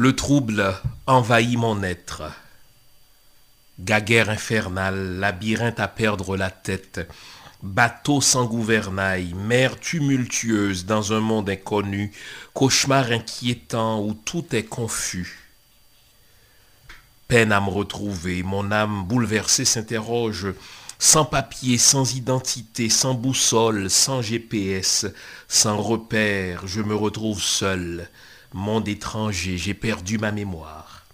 Le trouble envahit mon être. Gaguerre infernale, labyrinthe à perdre la tête, bateau sans gouvernail, mer tumultueuse dans un monde inconnu, cauchemar inquiétant où tout est confus. Peine à me retrouver, mon âme bouleversée s'interroge, sans papier, sans identité, sans boussole, sans GPS, sans repère, je me retrouve seul, monde étranger, j'ai perdu ma mémoire,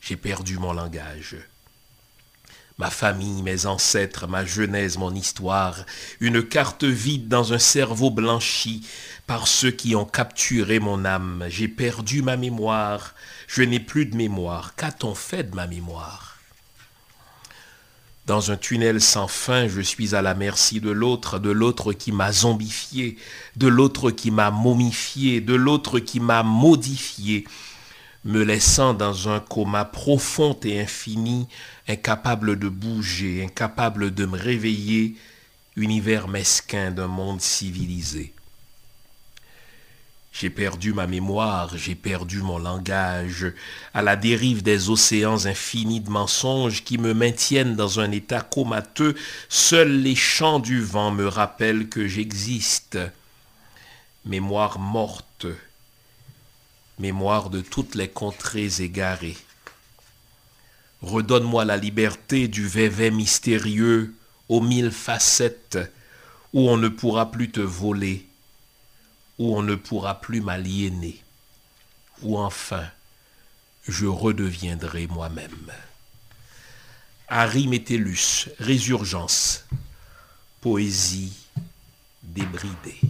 j'ai perdu mon langage. Ma famille, mes ancêtres, ma genèse, mon histoire, une carte vide dans un cerveau blanchi par ceux qui ont capturé mon âme. J'ai perdu ma mémoire, je n'ai plus de mémoire. Qu'a-t-on fait de ma mémoire? Dans un tunnel sans fin, je suis à la merci de l'autre, de l'autre qui m'a zombifié, de l'autre qui m'a momifié, de l'autre qui m'a modifié, me laissant dans un coma profond et infini, incapable de bouger, incapable de me réveiller, univers mesquin d'un monde civilisé. J'ai perdu ma mémoire, j'ai perdu mon langage, à la dérive des océans infinis de mensonges qui me maintiennent dans un état comateux, seuls les chants du vent me rappellent que j'existe. Mémoire morte, mémoire de toutes les contrées égarées. Redonne-moi la liberté du vévé mystérieux aux mille facettes où on ne pourra plus te voler, où on ne pourra plus m'aliéner, où enfin je redeviendrai moi-même. Arimétellus, résurgence, poésie débridée.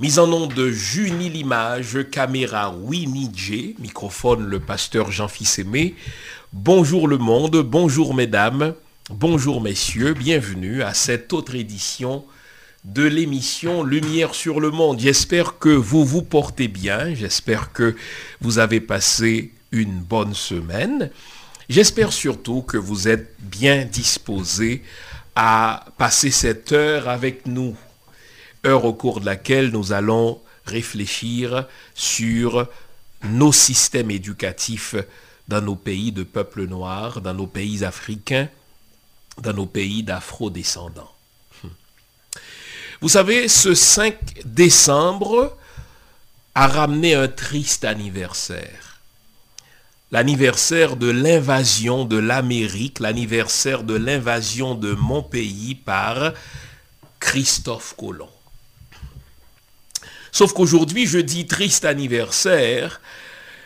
Mise en nom de Junie Limage, caméra Winnie microphone le pasteur Jean-Fils Aimé. Bonjour le monde, bonjour mesdames, bonjour messieurs, bienvenue à cette autre édition de l'émission Lumière sur le monde. J'espère que vous vous portez bien, j'espère que vous avez passé une bonne semaine. J'espère surtout que vous êtes bien disposés à passer cette heure avec nous heure au cours de laquelle nous allons réfléchir sur nos systèmes éducatifs dans nos pays de peuples noirs, dans nos pays africains, dans nos pays d'afro-descendants. Vous savez, ce 5 décembre a ramené un triste anniversaire. L'anniversaire de l'invasion de l'Amérique, l'anniversaire de l'invasion de mon pays par Christophe Colomb. Sauf qu'aujourd'hui, je dis triste anniversaire,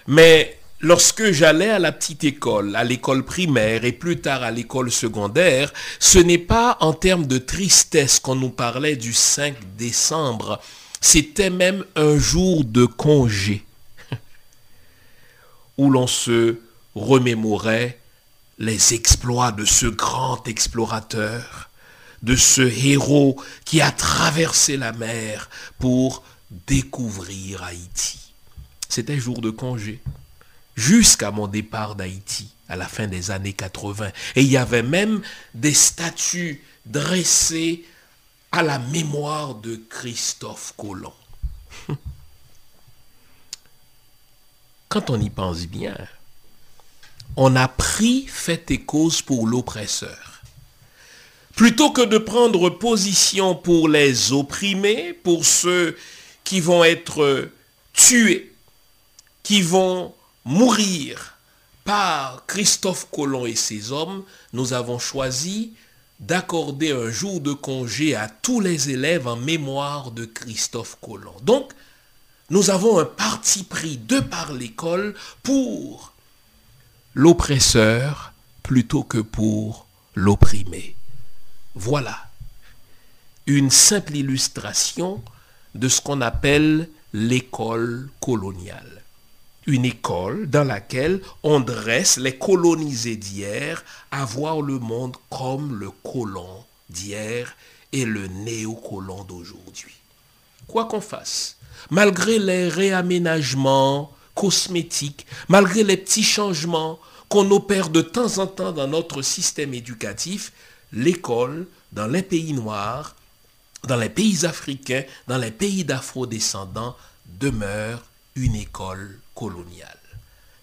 mais lorsque j'allais à la petite école, à l'école primaire et plus tard à l'école secondaire, ce n'est pas en termes de tristesse qu'on nous parlait du 5 décembre, c'était même un jour de congé où l'on se remémorait les exploits de ce grand explorateur, de ce héros qui a traversé la mer pour découvrir Haïti. C'était jour de congé, jusqu'à mon départ d'Haïti, à la fin des années 80. Et il y avait même des statues dressées à la mémoire de Christophe Colomb. Quand on y pense bien, on a pris fait et cause pour l'oppresseur. Plutôt que de prendre position pour les opprimés, pour ceux qui vont être tués, qui vont mourir par Christophe Colomb et ses hommes, nous avons choisi d'accorder un jour de congé à tous les élèves en mémoire de Christophe Colomb. Donc, nous avons un parti pris de par l'école pour l'oppresseur plutôt que pour l'opprimé. Voilà une simple illustration de ce qu'on appelle l'école coloniale. Une école dans laquelle on dresse les colonisés d'hier à voir le monde comme le colon d'hier et le néocolon d'aujourd'hui. Quoi qu'on fasse, malgré les réaménagements cosmétiques, malgré les petits changements qu'on opère de temps en temps dans notre système éducatif, l'école, dans les pays noirs, dans les pays africains, dans les pays d'afro-descendants, demeure une école coloniale.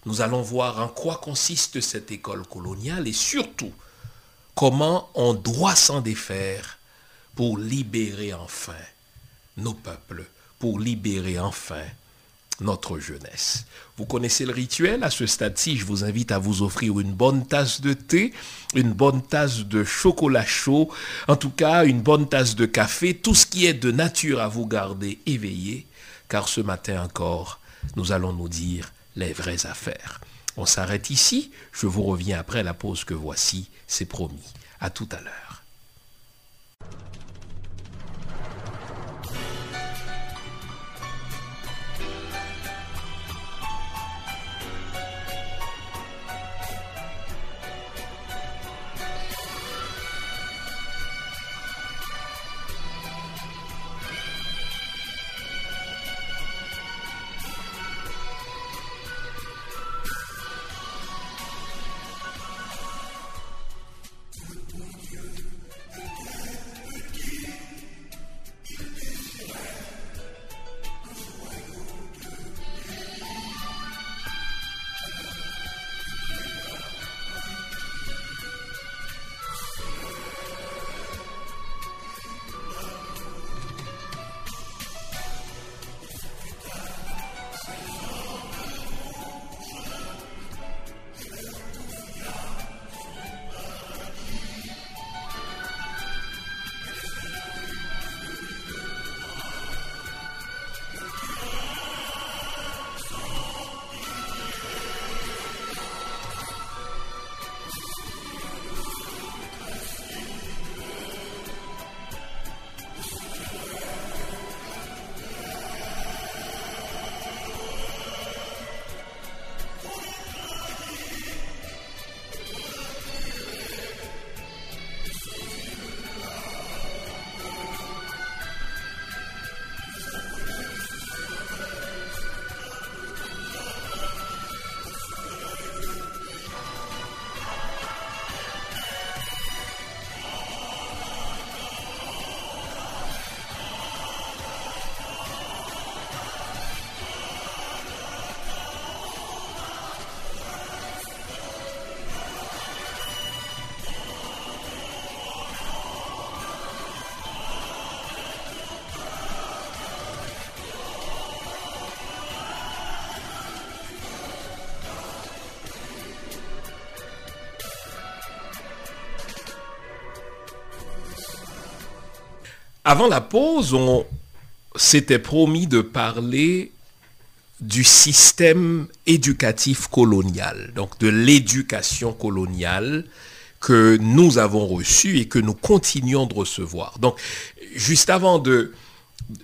Nous allons voir en quoi consiste cette école coloniale et surtout comment on doit s'en défaire pour libérer enfin nos peuples, pour libérer enfin notre jeunesse. Vous connaissez le rituel? À ce stade-ci, je vous invite à vous offrir une bonne tasse de thé, une bonne tasse de chocolat chaud, en tout cas une bonne tasse de café, tout ce qui est de nature à vous garder éveillé, car ce matin encore, nous allons nous dire les vraies affaires. On s'arrête ici, je vous reviens après la pause que voici, c'est promis. À tout à l'heure. Avant la pause, on s'était promis de parler du système éducatif colonial, donc de l'éducation coloniale que nous avons reçue et que nous continuons de recevoir. Donc, juste avant de,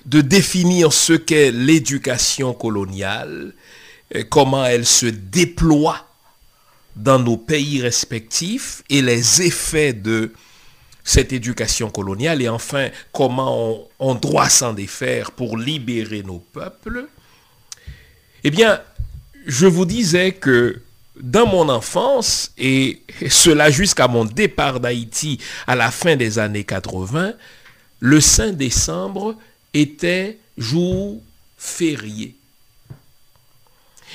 définir ce qu'est l'éducation coloniale, comment elle se déploie dans nos pays respectifs et les effets de cette éducation coloniale et enfin comment on, doit s'en défaire pour libérer nos peuples, eh bien, je vous disais que dans mon enfance, et cela jusqu'à mon départ d'Haïti à la fin des années 80, le 5 décembre était jour férié.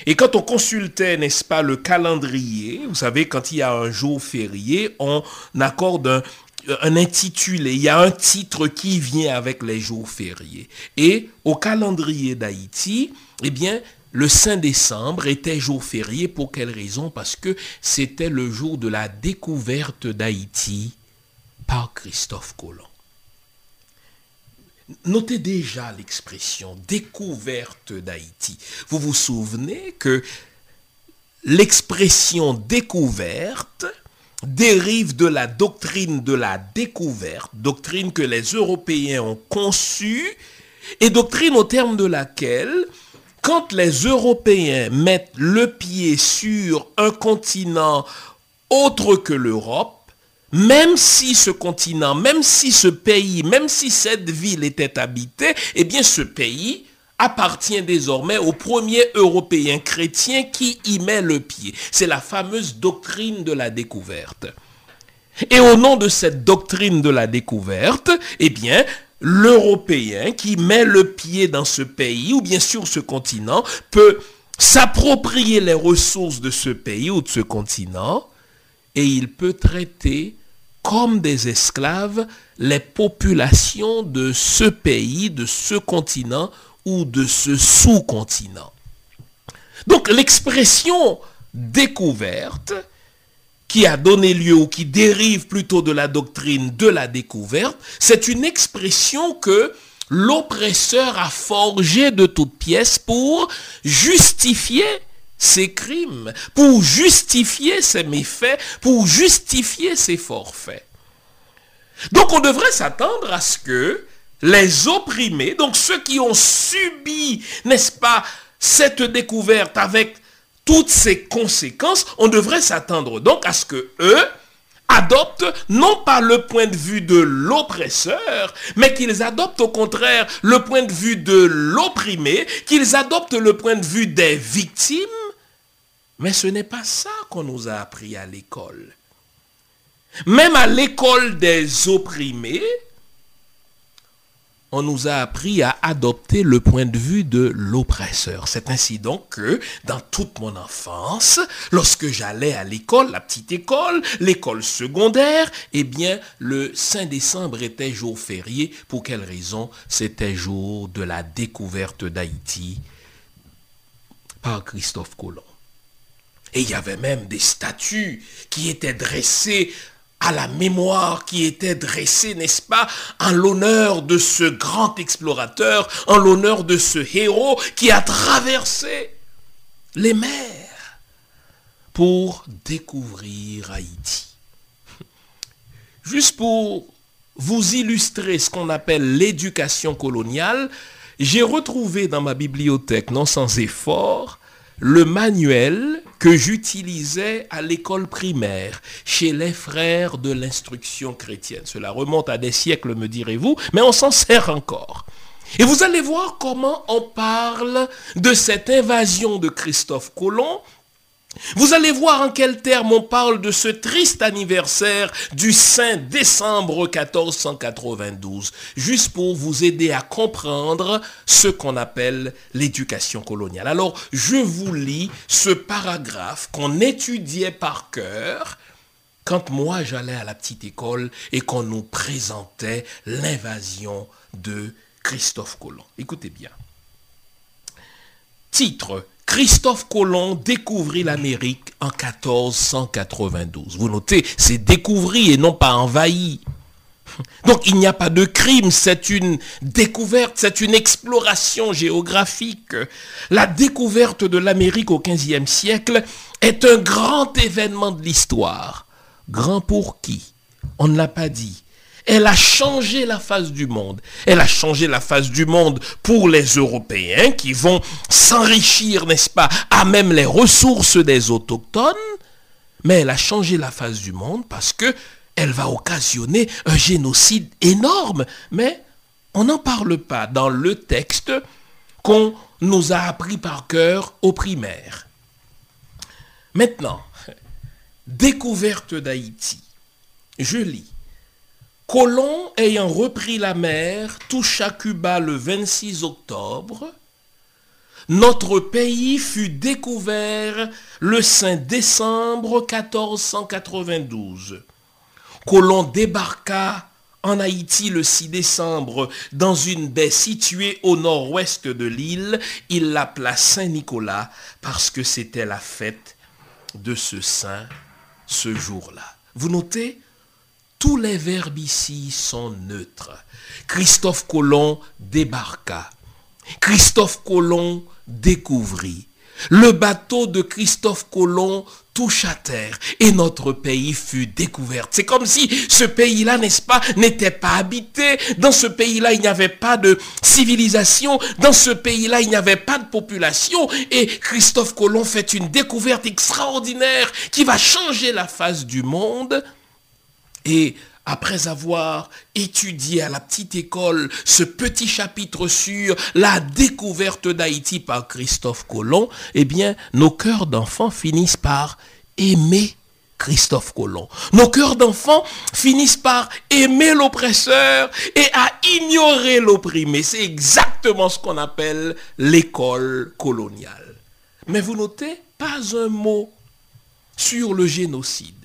Et quand on consultait, n'est-ce pas, le calendrier, vous savez, quand il y a un jour férié, on accorde un, un intitulé, il y a un titre qui vient avec les jours fériés. Et au calendrier d'Haïti, eh bien, le 5 décembre était jour férié. Pour quelle raison? Parce que c'était le jour de la découverte d'Haïti par Christophe Colomb. Notez déjà l'expression découverte d'Haïti. Vous vous souvenez que l'expression découverte dérive de la doctrine de la découverte, doctrine que les Européens ont conçue, et doctrine au terme de laquelle, quand les Européens mettent le pied sur un continent autre que l'Europe, même si ce continent, même si ce pays, même si cette ville était habitée, eh bien ce pays appartient désormais au premier Européen chrétien qui y met le pied. C'est la fameuse doctrine de la découverte. Et au nom de cette doctrine de la découverte, eh bien, l'Européen qui met le pied dans ce pays ou bien sur ce continent peut s'approprier les ressources de ce pays ou de ce continent et il peut traiter comme des esclaves les populations de ce pays, de ce continent ou de ce sous-continent. Donc l'expression découverte qui a donné lieu ou qui dérive plutôt de la doctrine de la découverte, c'est une expression que l'oppresseur a forgée de toutes pièces pour justifier ses crimes, pour justifier ses méfaits, pour justifier ses forfaits. Donc on devrait s'attendre à ce que les opprimés, donc ceux qui ont subi, n'est-ce pas, cette découverte avec toutes ces conséquences, on devrait s'attendre donc à ce que eux adoptent non pas le point de vue de l'oppresseur, mais qu'ils adoptent au contraire le point de vue de l'opprimé, qu'ils adoptent le point de vue des victimes. Mais ce n'est pas ça qu'on nous a appris à l'école. Même à l'école des opprimés, on nous a appris à adopter le point de vue de l'oppresseur. C'est ainsi donc que dans toute mon enfance, lorsque j'allais à l'école, la petite école, l'école secondaire, eh bien, le 5 décembre était jour férié. Pour quelle raison? C'était jour de la découverte d'Haïti par Christophe Colomb. Et il y avait même des statues qui étaient dressées à la mémoire qui était dressée, n'est-ce pas, en l'honneur de ce grand explorateur, en l'honneur de ce héros qui a traversé les mers pour découvrir Haïti. Juste pour vous illustrer ce qu'on appelle l'éducation coloniale, j'ai retrouvé dans ma bibliothèque, non sans effort, le manuel que j'utilisais à l'école primaire chez les frères de l'instruction chrétienne. Cela remonte à des siècles, me direz-vous, mais on s'en sert encore. Et vous allez voir comment on parle de cette invasion de Christophe Colomb vous allez voir en quels termes on parle de ce triste anniversaire du 5 décembre 1492, juste pour vous aider à comprendre ce qu'on appelle l'éducation coloniale. Alors, je vous lis ce paragraphe qu'on étudiait par cœur quand moi j'allais à la petite école et qu'on nous présentait l'invasion de Christophe Colomb. Écoutez bien. Titre Christophe Colomb découvrit l'Amérique en 1492. Vous notez, c'est découvri et non pas envahi. Donc il n'y a pas de crime, c'est une découverte, c'est une exploration géographique. La découverte de l'Amérique au XVe siècle est un grand événement de l'histoire. Grand pour qui? On ne l'a pas dit. Elle a changé la face du monde. Elle a changé la face du monde pour les Européens qui vont s'enrichir, n'est-ce pas, à même les ressources des autochtones. Mais elle a changé la face du monde parce que elle va occasionner un génocide énorme. Mais on n'en parle pas dans le texte qu'on nous a appris par cœur au primaire. Maintenant, découverte d'Haïti. Je lis. Colomb ayant repris la mer toucha Cuba le 26 octobre. Notre pays fut découvert le 5 décembre 1492. Colomb débarqua en Haïti le 6 décembre dans une baie située au nord-ouest de l'île. Il l'appela Saint-Nicolas parce que c'était la fête de ce saint ce jour-là. Vous notez tous les verbes ici sont neutres. Christophe Colomb débarqua. Christophe Colomb découvrit. Le bateau de Christophe Colomb touche à terre et notre pays fut découvert. C'est comme si ce pays-là, n'est-ce pas, n'était pas habité. Dans ce pays-là, il n'y avait pas de civilisation. Dans ce pays-là, il n'y avait pas de population. Et Christophe Colomb fait une découverte extraordinaire qui va changer la face du monde. Et après avoir étudié à la petite école ce petit chapitre sur la découverte d'Haïti par Christophe Colomb, eh bien, nos cœurs d'enfants finissent par aimer Christophe Colomb. Nos cœurs d'enfants finissent par aimer l'oppresseur et à ignorer l'opprimé. C'est exactement ce qu'on appelle l'école coloniale. Mais vous notez, pas un mot sur le génocide.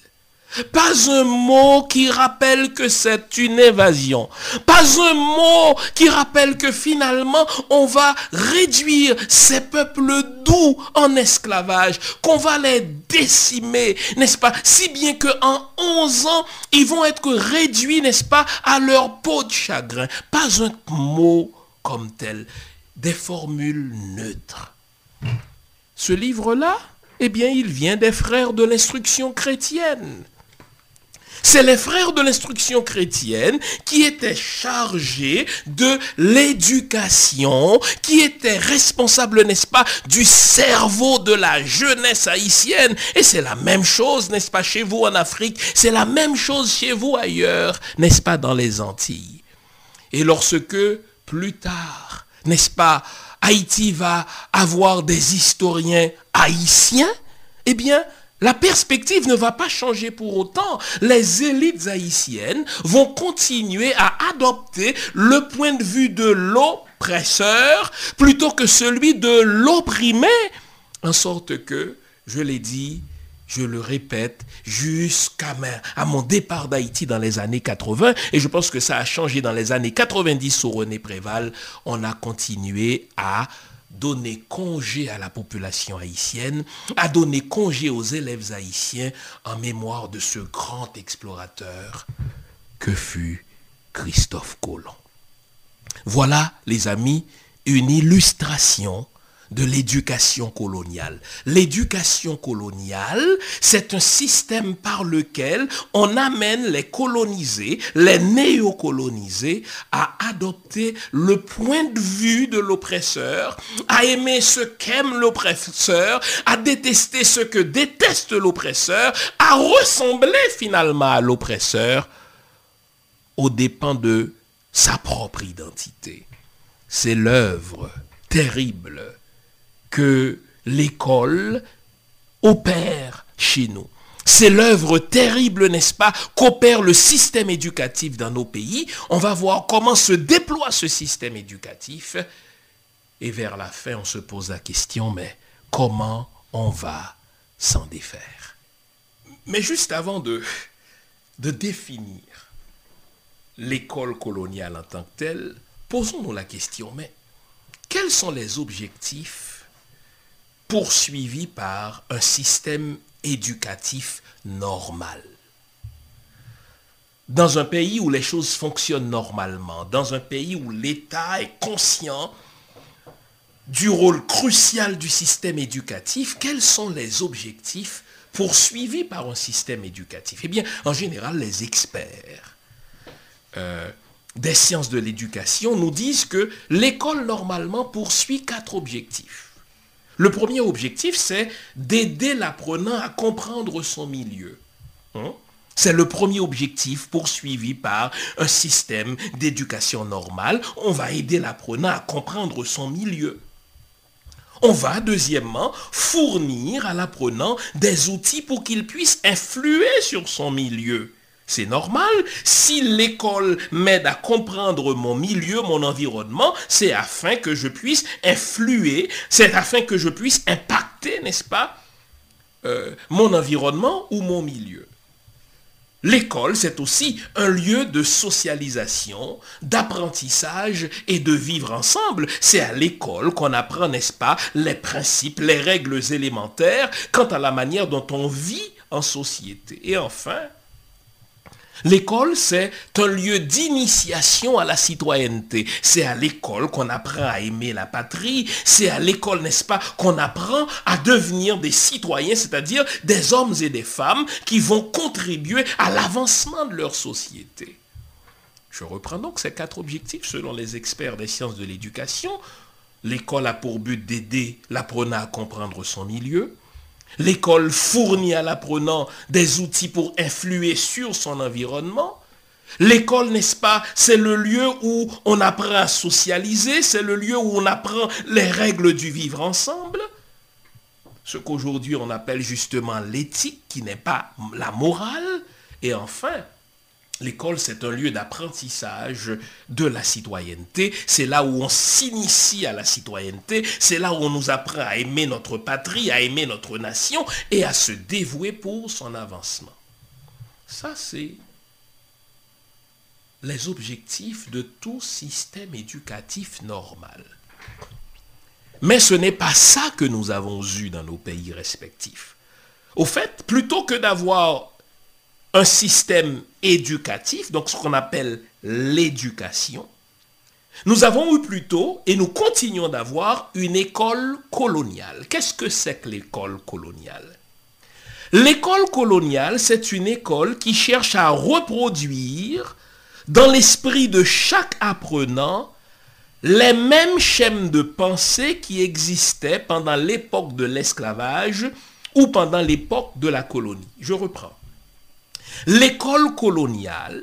Pas un mot qui rappelle que c'est une évasion. Pas un mot qui rappelle que finalement on va réduire ces peuples doux en esclavage, qu'on va les décimer, n'est-ce pas? Si bien qu'en 11 ans, ils vont être réduits, n'est-ce pas, à leur peau de chagrin. Pas un mot comme tel. Des formules neutres. Ce livre-là, eh bien, il vient des frères de l'instruction chrétienne. C'est les frères de l'instruction chrétienne qui étaient chargés de l'éducation, qui étaient responsables, n'est-ce pas, du cerveau de la jeunesse haïtienne. Et c'est la même chose, n'est-ce pas, chez vous en Afrique, c'est la même chose chez vous ailleurs, n'est-ce pas, dans les Antilles. Et lorsque, plus tard, n'est-ce pas, Haïti va avoir des historiens haïtiens, eh bien, la perspective ne va pas changer pour autant. Les élites haïtiennes vont continuer à adopter le point de vue de l'oppresseur plutôt que celui de l'opprimé. En sorte que, je l'ai dit, je le répète, jusqu'à mon départ d'Haïti dans les années 80, et je pense que ça a changé dans les années 90 sous René Préval, on a continué à donner congé à la population haïtienne, à donner congé aux élèves haïtiens en mémoire de ce grand explorateur que fut Christophe Colomb. Voilà, les amis, une illustration de l'éducation coloniale. L'éducation coloniale, c'est un système par lequel on amène les colonisés, les néocolonisés, à adopter le point de vue de l'oppresseur, à aimer ce qu'aime l'oppresseur, à détester ce que déteste l'oppresseur, à ressembler finalement à l'oppresseur aux dépens de sa propre identité. C'est l'œuvre terrible que l'école opère chez nous. C'est l'œuvre terrible, n'est-ce pas, qu'opère le système éducatif dans nos pays. On va voir comment se déploie ce système éducatif. Et vers la fin, on se pose la question, mais comment on va s'en défaire? Mais juste avant de, définir l'école coloniale en tant que telle, posons-nous la question, mais quels sont les objectifs poursuivi par un système éducatif normal. Dans un pays où les choses fonctionnent normalement, dans un pays où l'État est conscient du rôle crucial du système éducatif, quels sont les objectifs poursuivis par un système éducatif? Eh bien, en général, les experts euh, des sciences de l'éducation nous disent que l'école, normalement, poursuit quatre objectifs. Le premier objectif, c'est d'aider l'apprenant à comprendre son milieu. Hein? C'est le premier objectif poursuivi par un système d'éducation normale. On va aider l'apprenant à comprendre son milieu. On va, deuxièmement, fournir à l'apprenant des outils pour qu'il puisse influer sur son milieu. C'est normal. Si l'école m'aide à comprendre mon milieu, mon environnement, c'est afin que je puisse influer, c'est afin que je puisse impacter, n'est-ce pas, euh, mon environnement ou mon milieu. L'école, c'est aussi un lieu de socialisation, d'apprentissage et de vivre ensemble. C'est à l'école qu'on apprend, n'est-ce pas, les principes, les règles élémentaires quant à la manière dont on vit en société. Et enfin, L'école, c'est un lieu d'initiation à la citoyenneté. C'est à l'école qu'on apprend à aimer la patrie. C'est à l'école, n'est-ce pas, qu'on apprend à devenir des citoyens, c'est-à-dire des hommes et des femmes qui vont contribuer à l'avancement de leur société. Je reprends donc ces quatre objectifs selon les experts des sciences de l'éducation. L'école a pour but d'aider l'apprenant à comprendre son milieu. L'école fournit à l'apprenant des outils pour influer sur son environnement. L'école, n'est-ce pas, c'est le lieu où on apprend à socialiser, c'est le lieu où on apprend les règles du vivre ensemble. ce qu'aujourd'hui on appelle justement l'éthique, qui n'est pas la morale. Et enfin, L'école, c'est un lieu d'apprentissage de la citoyenneté. C'est là où on s'initie à la citoyenneté. C'est là où on nous apprend à aimer notre patrie, à aimer notre nation et à se dévouer pour son avancement. Ça, c'est les objectifs de tout système éducatif normal. Mais ce n'est pas ça que nous avons eu dans nos pays respectifs. Au fait, plutôt que d'avoir un système éducatif, donc ce qu'on appelle l'éducation, nous avons eu plutôt, et nous continuons d'avoir, une école coloniale. Qu'est-ce que c'est que l'école coloniale? L'école coloniale, c'est une école qui cherche à reproduire dans l'esprit de chaque apprenant les mêmes schèmes de pensée qui existaient pendant l'époque de l'esclavage ou pendant l'époque de la colonie. Je reprends. L'école coloniale,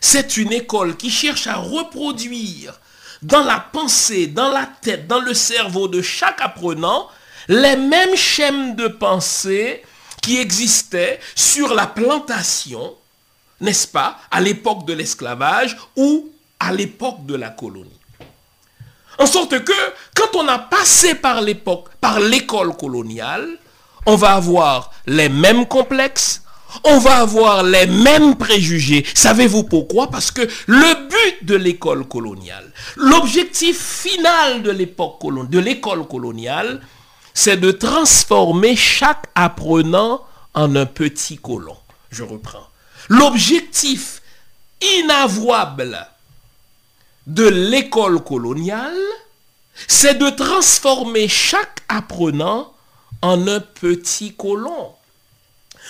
c'est une école qui cherche à reproduire dans la pensée, dans la tête, dans le cerveau de chaque apprenant, les mêmes schèmes de pensée qui existaient sur la plantation, n'est-ce pas, à l'époque de l'esclavage ou à l'époque de la colonie. En sorte que, quand on a passé par l'époque, par l'école coloniale, on va avoir les mêmes complexes, on va avoir les mêmes préjugés. Savez-vous pourquoi? Parce que le but de l'école coloniale, l'objectif final de l'époque de l'école coloniale, c'est de transformer chaque apprenant en un petit colon. Je reprends. L'objectif inavouable de l'école coloniale, c'est de transformer chaque apprenant en un petit colon.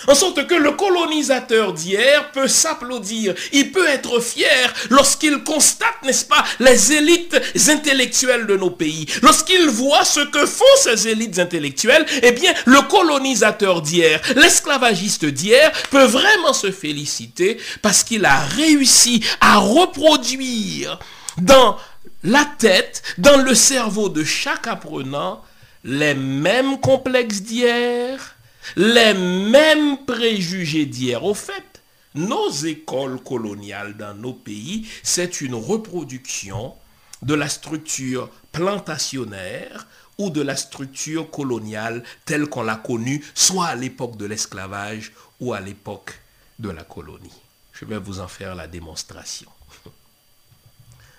En sorte que le colonisateur d'hier peut s'applaudir, il peut être fier lorsqu'il constate, n'est-ce pas, les élites intellectuelles de nos pays. Lorsqu'il voit ce que font ces élites intellectuelles, eh bien, le colonisateur d'hier, l'esclavagiste d'hier peut vraiment se féliciter parce qu'il a réussi à reproduire dans la tête, dans le cerveau de chaque apprenant, les mêmes complexes d'hier, les mêmes préjugés d'hier. Au fait, nos écoles coloniales dans nos pays, c'est une reproduction de la structure plantationnaire ou de la structure coloniale telle qu'on l'a connue, soit à l'époque de l'esclavage ou à l'époque de la colonie. Je vais vous en faire la démonstration.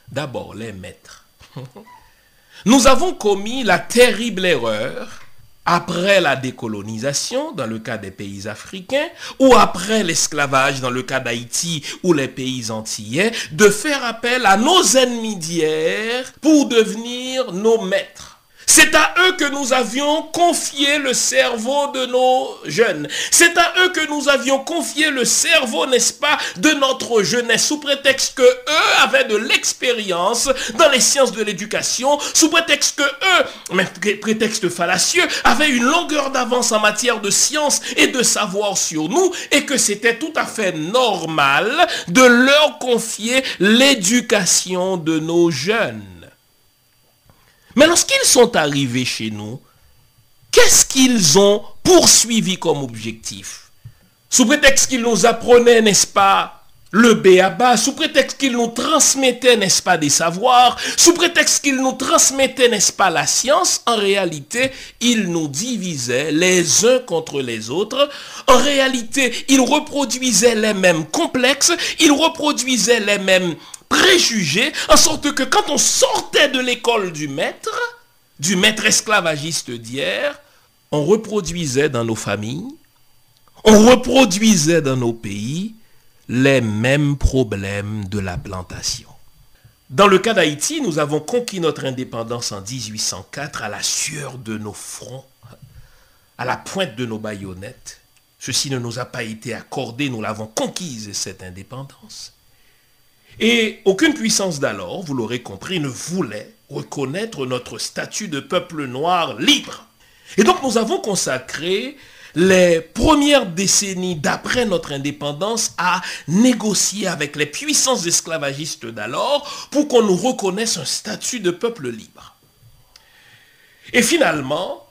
D'abord, les maîtres. Nous avons commis la terrible erreur après la décolonisation dans le cas des pays africains ou après l'esclavage dans le cas d'Haïti ou les pays antillais, de faire appel à nos ennemis d'hier pour devenir nos maîtres. C'est à eux que nous avions confié le cerveau de nos jeunes. C'est à eux que nous avions confié le cerveau, n'est-ce pas, de notre jeunesse, sous prétexte que eux avaient de l'expérience dans les sciences de l'éducation, sous prétexte que eux, mais prétexte fallacieux, avaient une longueur d'avance en matière de science et de savoir sur nous, et que c'était tout à fait normal de leur confier l'éducation de nos jeunes. Mais lorsqu'ils sont arrivés chez nous, qu'est-ce qu'ils ont poursuivi comme objectif? Sous prétexte qu'ils nous apprenaient, n'est-ce pas, le béaba, sous prétexte qu'ils nous transmettaient, n'est-ce pas, des savoirs, sous prétexte qu'ils nous transmettaient, n'est-ce pas, la science, en réalité, ils nous divisaient les uns contre les autres. En réalité, ils reproduisaient les mêmes complexes, ils reproduisaient les mêmes préjugés, en sorte que quand on sortait de l'école du maître, du maître esclavagiste d'hier, on reproduisait dans nos familles, on reproduisait dans nos pays les mêmes problèmes de la plantation. Dans le cas d'Haïti, nous avons conquis notre indépendance en 1804 à la sueur de nos fronts, à la pointe de nos baïonnettes. Ceci ne nous a pas été accordé, nous l'avons conquise, cette indépendance. Et aucune puissance d'alors, vous l'aurez compris, ne voulait reconnaître notre statut de peuple noir libre. Et donc nous avons consacré les premières décennies d'après notre indépendance à négocier avec les puissances esclavagistes d'alors pour qu'on nous reconnaisse un statut de peuple libre. Et finalement,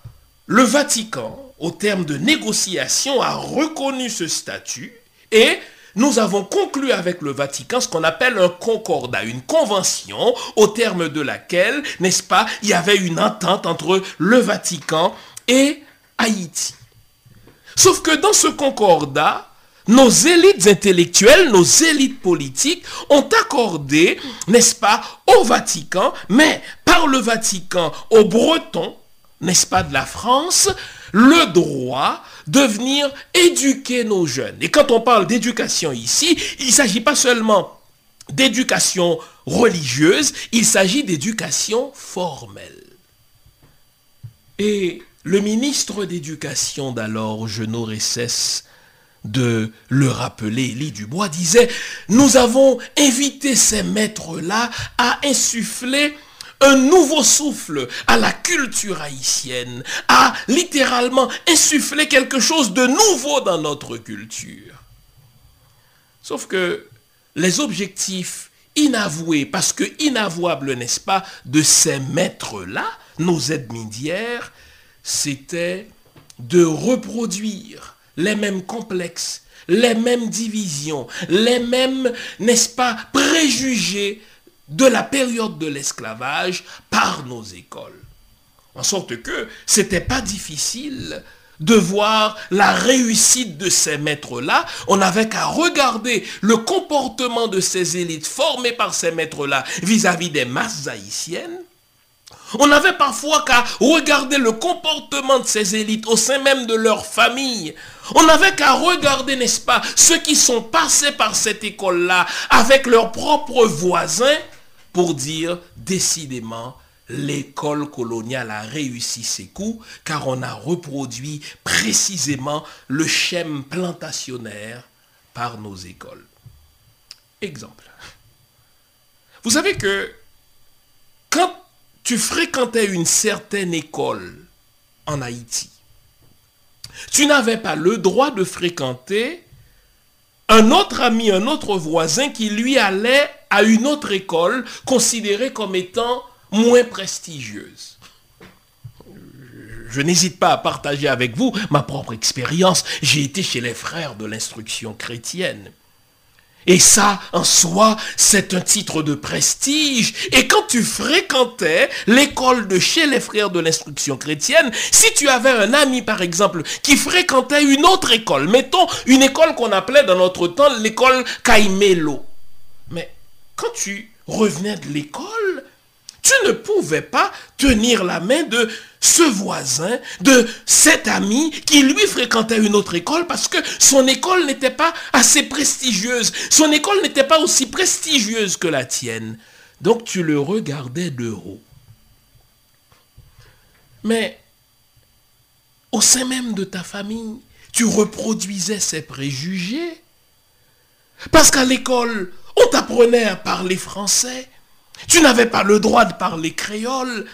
le Vatican au terme de négociations, a reconnu ce statut et nous avons conclu avec le Vatican ce qu'on appelle un concordat, une convention au terme de laquelle, n'est-ce pas, il y avait une entente entre le Vatican et Haïti. Sauf que dans ce concordat, nos élites intellectuelles, nos élites politiques ont accordé, n'est-ce pas, au Vatican, mais par le Vatican, aux Bretons, n'est-ce pas, de la France, le droit de venir éduquer nos jeunes. Et quand on parle d'éducation ici, il ne s'agit pas seulement d'éducation religieuse, il s'agit d'éducation formelle. Et le ministre d'éducation d'alors, je n'aurais cesse de le rappeler, Élie Dubois disait, nous avons invité ces maîtres-là à insuffler un nouveau souffle à la culture haïtienne, à littéralement insuffler quelque chose de nouveau dans notre culture. Sauf que les objectifs inavoués, parce que inavouables, n'est-ce pas, de ces maîtres-là, nos aides médiaires, c'était de reproduire les mêmes complexes, les mêmes divisions, les mêmes, n'est-ce pas, préjugés de la période de l'esclavage par nos écoles. En sorte que c'était pas difficile de voir la réussite de ces maîtres-là. On n'avait qu'à regarder le comportement de ces élites formées par ces maîtres-là vis-à-vis des masses haïtiennes. On n'avait parfois qu'à regarder le comportement de ces élites au sein même de leur famille. On n'avait qu'à regarder, n'est-ce pas, ceux qui sont passés par cette école-là avec leurs propres voisins pour dire décidément l'école coloniale a réussi ses coups car on a reproduit précisément le schème plantationnaire par nos écoles. Exemple. Vous savez que quand tu fréquentais une certaine école en Haïti, tu n'avais pas le droit de fréquenter un autre ami, un autre voisin qui lui allait à une autre école considérée comme étant moins prestigieuse. Je n'hésite pas à partager avec vous ma propre expérience. J'ai été chez les frères de l'instruction chrétienne. Et ça, en soi, c'est un titre de prestige. Et quand tu fréquentais l'école de chez les frères de l'instruction chrétienne, si tu avais un ami, par exemple, qui fréquentait une autre école, mettons une école qu'on appelait dans notre temps l'école Caimelo. Mais quand tu revenais de l'école, tu ne pouvais pas tenir la main de ce voisin, de cet ami qui lui fréquentait une autre école parce que son école n'était pas assez prestigieuse. Son école n'était pas aussi prestigieuse que la tienne. Donc tu le regardais de haut. Mais au sein même de ta famille, tu reproduisais ces préjugés. Parce qu'à l'école, on t'apprenait à parler français. Tu n'avais pas le droit de parler créole.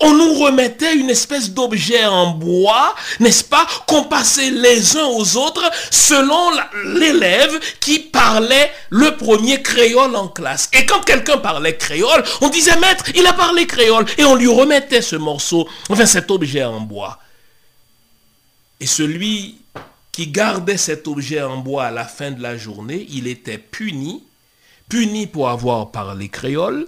On nous remettait une espèce d'objet en bois, n'est-ce pas, qu'on passait les uns aux autres selon l'élève qui parlait le premier créole en classe. Et quand quelqu'un parlait créole, on disait, maître, il a parlé créole. Et on lui remettait ce morceau, enfin cet objet en bois. Et celui qui gardait cet objet en bois à la fin de la journée, il était puni, puni pour avoir parlé créole,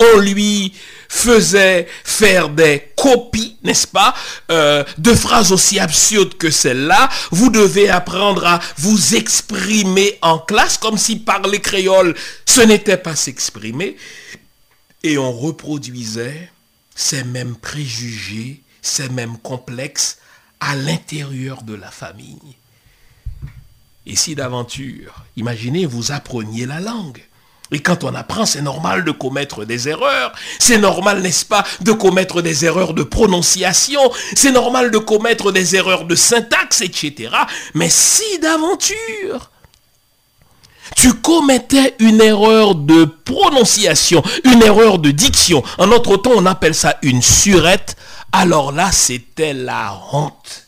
on lui faisait faire des copies, n'est-ce pas, euh, de phrases aussi absurdes que celle-là. Vous devez apprendre à vous exprimer en classe, comme si parler créole, ce n'était pas s'exprimer. Et on reproduisait ces mêmes préjugés, ces mêmes complexes à l'intérieur de la famille. Et si d'aventure, imaginez, vous appreniez la langue. Et quand on apprend, c'est normal de commettre des erreurs. C'est normal, n'est-ce pas, de commettre des erreurs de prononciation. C'est normal de commettre des erreurs de syntaxe, etc. Mais si d'aventure, tu commettais une erreur de prononciation, une erreur de diction, en notre temps on appelle ça une surette, alors là c'était la honte.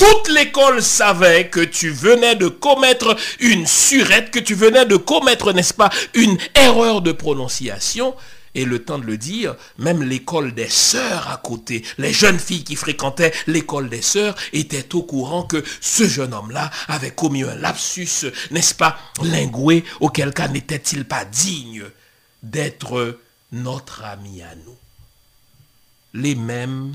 Toute l'école savait que tu venais de commettre une surette, que tu venais de commettre, n'est-ce pas, une erreur de prononciation. Et le temps de le dire, même l'école des sœurs à côté, les jeunes filles qui fréquentaient l'école des sœurs étaient au courant que ce jeune homme-là avait commis un lapsus, n'est-ce pas, lingué, auquel cas n'était-il pas digne d'être notre ami à nous. Les mêmes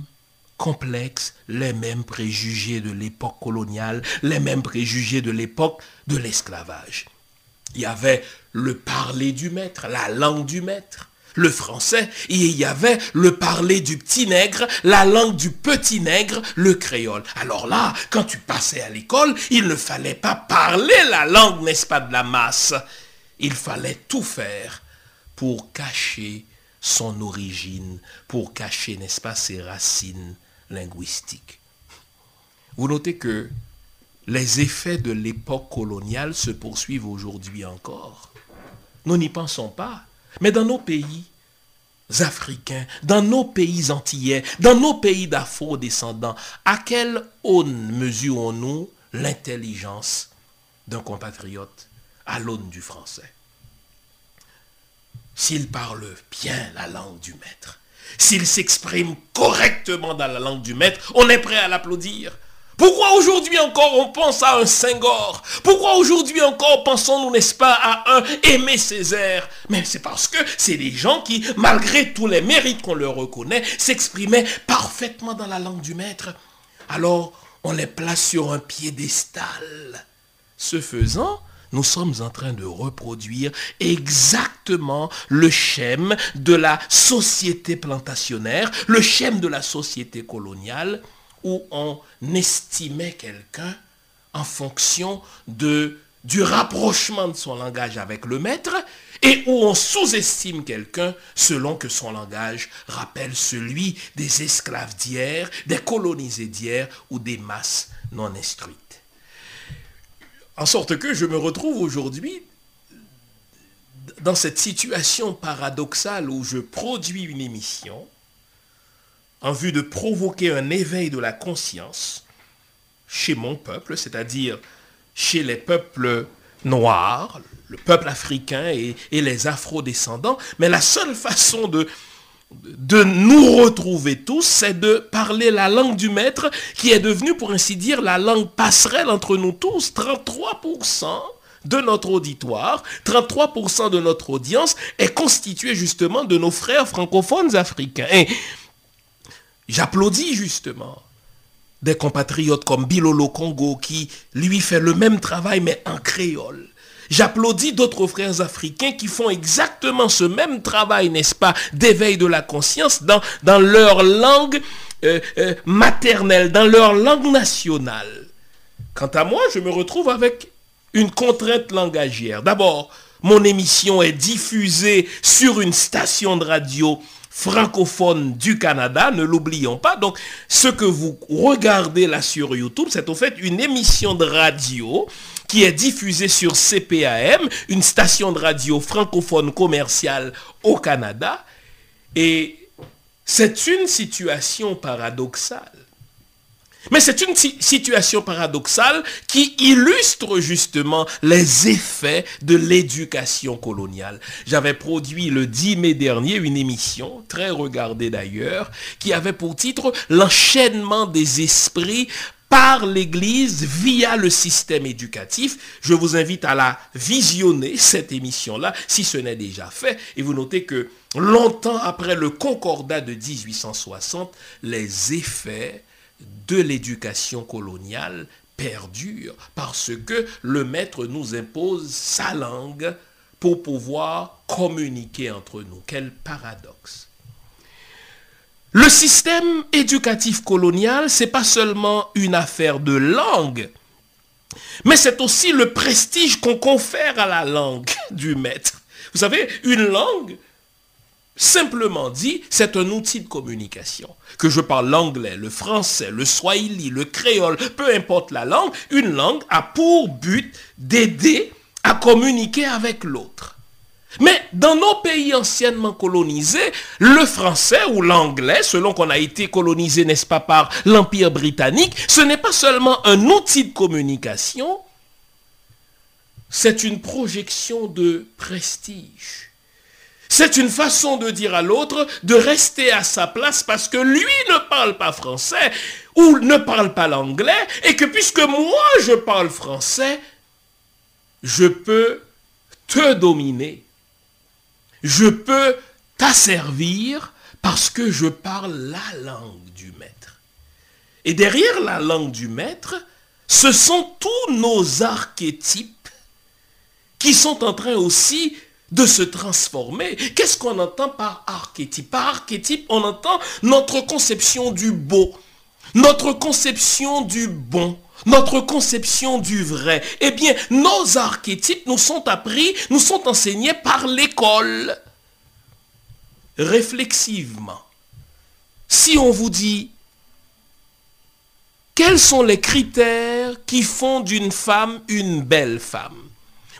complexes, les mêmes préjugés de l'époque coloniale, les mêmes préjugés de l'époque de l'esclavage. Il y avait le parler du maître, la langue du maître le français, et il y avait le parler du petit nègre, la langue du petit nègre, le créole. Alors là, quand tu passais à l'école, il ne fallait pas parler la langue, n'est-ce pas, de la masse? Il fallait tout faire pour cacher son origine, pour cacher, n'est-ce pas, ses racines linguistiques. Vous notez que les effets de l'époque coloniale se poursuivent aujourd'hui encore. Nous n'y pensons pas. Mais dans nos pays africains, dans nos pays antillais, dans nos pays d'afro-descendants, à quelle aune mesurons-nous l'intelligence d'un compatriote à l'aune du français? S'il parle bien la langue du maître, s'il s'exprime correctement dans la langue du maître, on est prêt à l'applaudir. Pourquoi aujourd'hui encore on pense à un Senghor? Pourquoi aujourd'hui encore pensons-nous, n'est-ce pas, à un Aimé Césaire? Mais c'est parce que c'est des gens qui, malgré tous les mérites qu'on leur reconnaît, s'exprimaient parfaitement dans la langue du maître. Alors, on les place sur un piédestal. Ce faisant, nous sommes en train de reproduire exactement le schème de la société plantationnaire, le schème de la société coloniale, où on estimait quelqu'un en fonction du rapprochement de son langage avec le maître et où on sous-estime quelqu'un selon que son langage rappelle celui des esclaves d'hier, des colonisés d'hier ou des masses non instruites. En sorte que je me retrouve aujourd'hui dans cette situation paradoxale où je produis une émission en vue de provoquer un éveil de la conscience chez mon peuple, c'est-à-dire chez les peuples noirs, le peuple africain et, les afro-descendants. Mais la seule façon de, de nous retrouver tous, c'est de parler la langue du maître qui est devenue, pour ainsi dire, la langue passerelle entre nous tous. 33% de notre auditoire, 33% de notre audience est constituée justement de nos frères francophones africains. Et J'applaudis justement des compatriotes comme Bilolo Congo qui lui fait le même travail mais en créole. J'applaudis d'autres frères africains qui font exactement ce même travail, n'est-ce pas, d'éveil de la conscience dans, dans leur langue euh, euh, maternelle, dans leur langue nationale. Quant à moi, je me retrouve avec une contrainte langagière. D'abord, mon émission est diffusée sur une station de radio francophone du Canada, ne l'oublions pas. Donc, ce que vous regardez là sur YouTube, c'est au fait une émission de radio est diffusée sur CPAM, une station de radio francophone commerciale au Canada. Et c'est une situation paradoxale. Mais c'est une situation paradoxale qui illustre justement les effets de l'éducation coloniale. J'avais produit le 10 mai dernier une émission, très regardée d'ailleurs, qui avait pour titre L'enchaînement des esprits par l'Église via le système éducatif. Je vous invite à la visionner, cette émission-là, si ce n'est déjà fait. Et vous notez que longtemps après le concordat de 1860, les effets de l'éducation coloniale perdure parce que le maître nous impose sa langue pour pouvoir communiquer entre nous. Quel paradoxe. Le système éducatif colonial, c'est pas seulement une affaire de langue, mais c'est aussi le prestige qu'on confère à la langue du maître. Vous savez, une langue, Simplement dit, c'est un outil de communication. Que je parle l'anglais, le français, le swahili, le créole, peu importe la langue, une langue a pour but d'aider à communiquer avec l'autre. Mais dans nos pays anciennement colonisés, le français ou l'anglais, selon qu'on a été colonisé, n'est-ce pas, par l'Empire britannique, ce n'est pas seulement un outil de communication, c'est une projection de prestige C'est une façon de dire à l'autre de rester à sa place parce que lui ne parle pas français ou ne parle pas l'anglais et que puisque moi je parle français, je peux te dominer. Je peux t'asservir parce que je parle la langue du maître. Et derrière la langue du maître, ce sont tous nos archétypes qui sont en train aussi de se transformer. Qu'est-ce qu'on entend par archétype? Par archétype, on entend notre conception du beau, notre conception du bon, notre conception du vrai. Eh bien, nos archétypes nous sont appris, nous sont enseignés par l'école. Réflexivement. Si on vous dit, quels sont les critères qui font d'une femme une belle femme?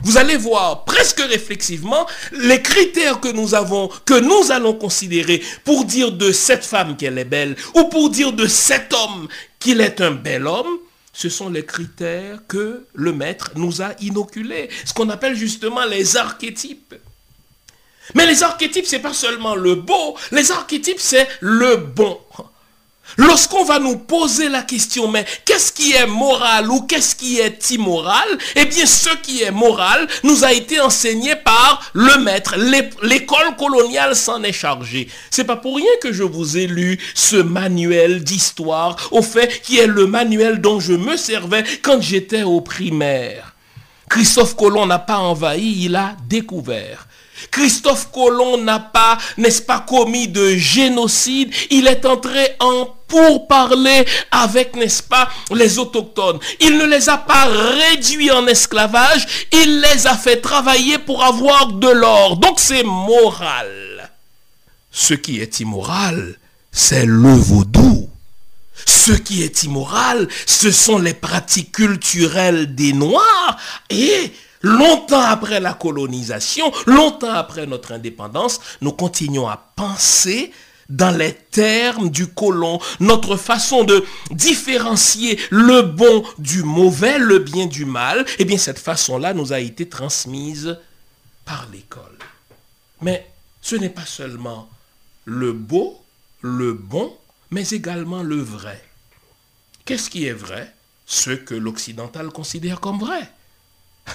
Vous allez voir presque réflexivement les critères que nous avons, que nous allons considérer pour dire de cette femme qu'elle est belle ou pour dire de cet homme qu'il est un bel homme. Ce sont les critères que le maître nous a inoculés. Ce qu'on appelle justement les archétypes. Mais les archétypes, c'est pas seulement le beau. Les archétypes, c'est le bon. Lorsqu'on va nous poser la question, mais qu'est-ce qui est moral ou qu'est-ce qui est immoral? Eh bien, ce qui est moral nous a été enseigné par le maître. L'école coloniale s'en est chargée. C'est pas pour rien que je vous ai lu ce manuel d'histoire, au fait, qui est le manuel dont je me servais quand j'étais au primaire. Christophe Colomb n'a pas envahi, il a découvert. Christophe Colomb n'a pas, n'est-ce pas, commis de génocide. Il est entré en pour parler avec, n'est-ce pas, les autochtones. Il ne les a pas réduits en esclavage, il les a fait travailler pour avoir de l'or. Donc c'est moral. Ce qui est immoral, c'est le vaudou. Ce qui est immoral, ce sont les pratiques culturelles des Noirs et longtemps après la colonisation, longtemps après notre indépendance, nous continuons à penser dans les termes du colon, notre façon de différencier le bon du mauvais, le bien du mal, eh bien cette façon-là nous a été transmise par l'école. Mais ce n'est pas seulement le beau, le bon, mais également le vrai. Qu'est-ce qui est vrai? Ce que l'occidental considère comme vrai.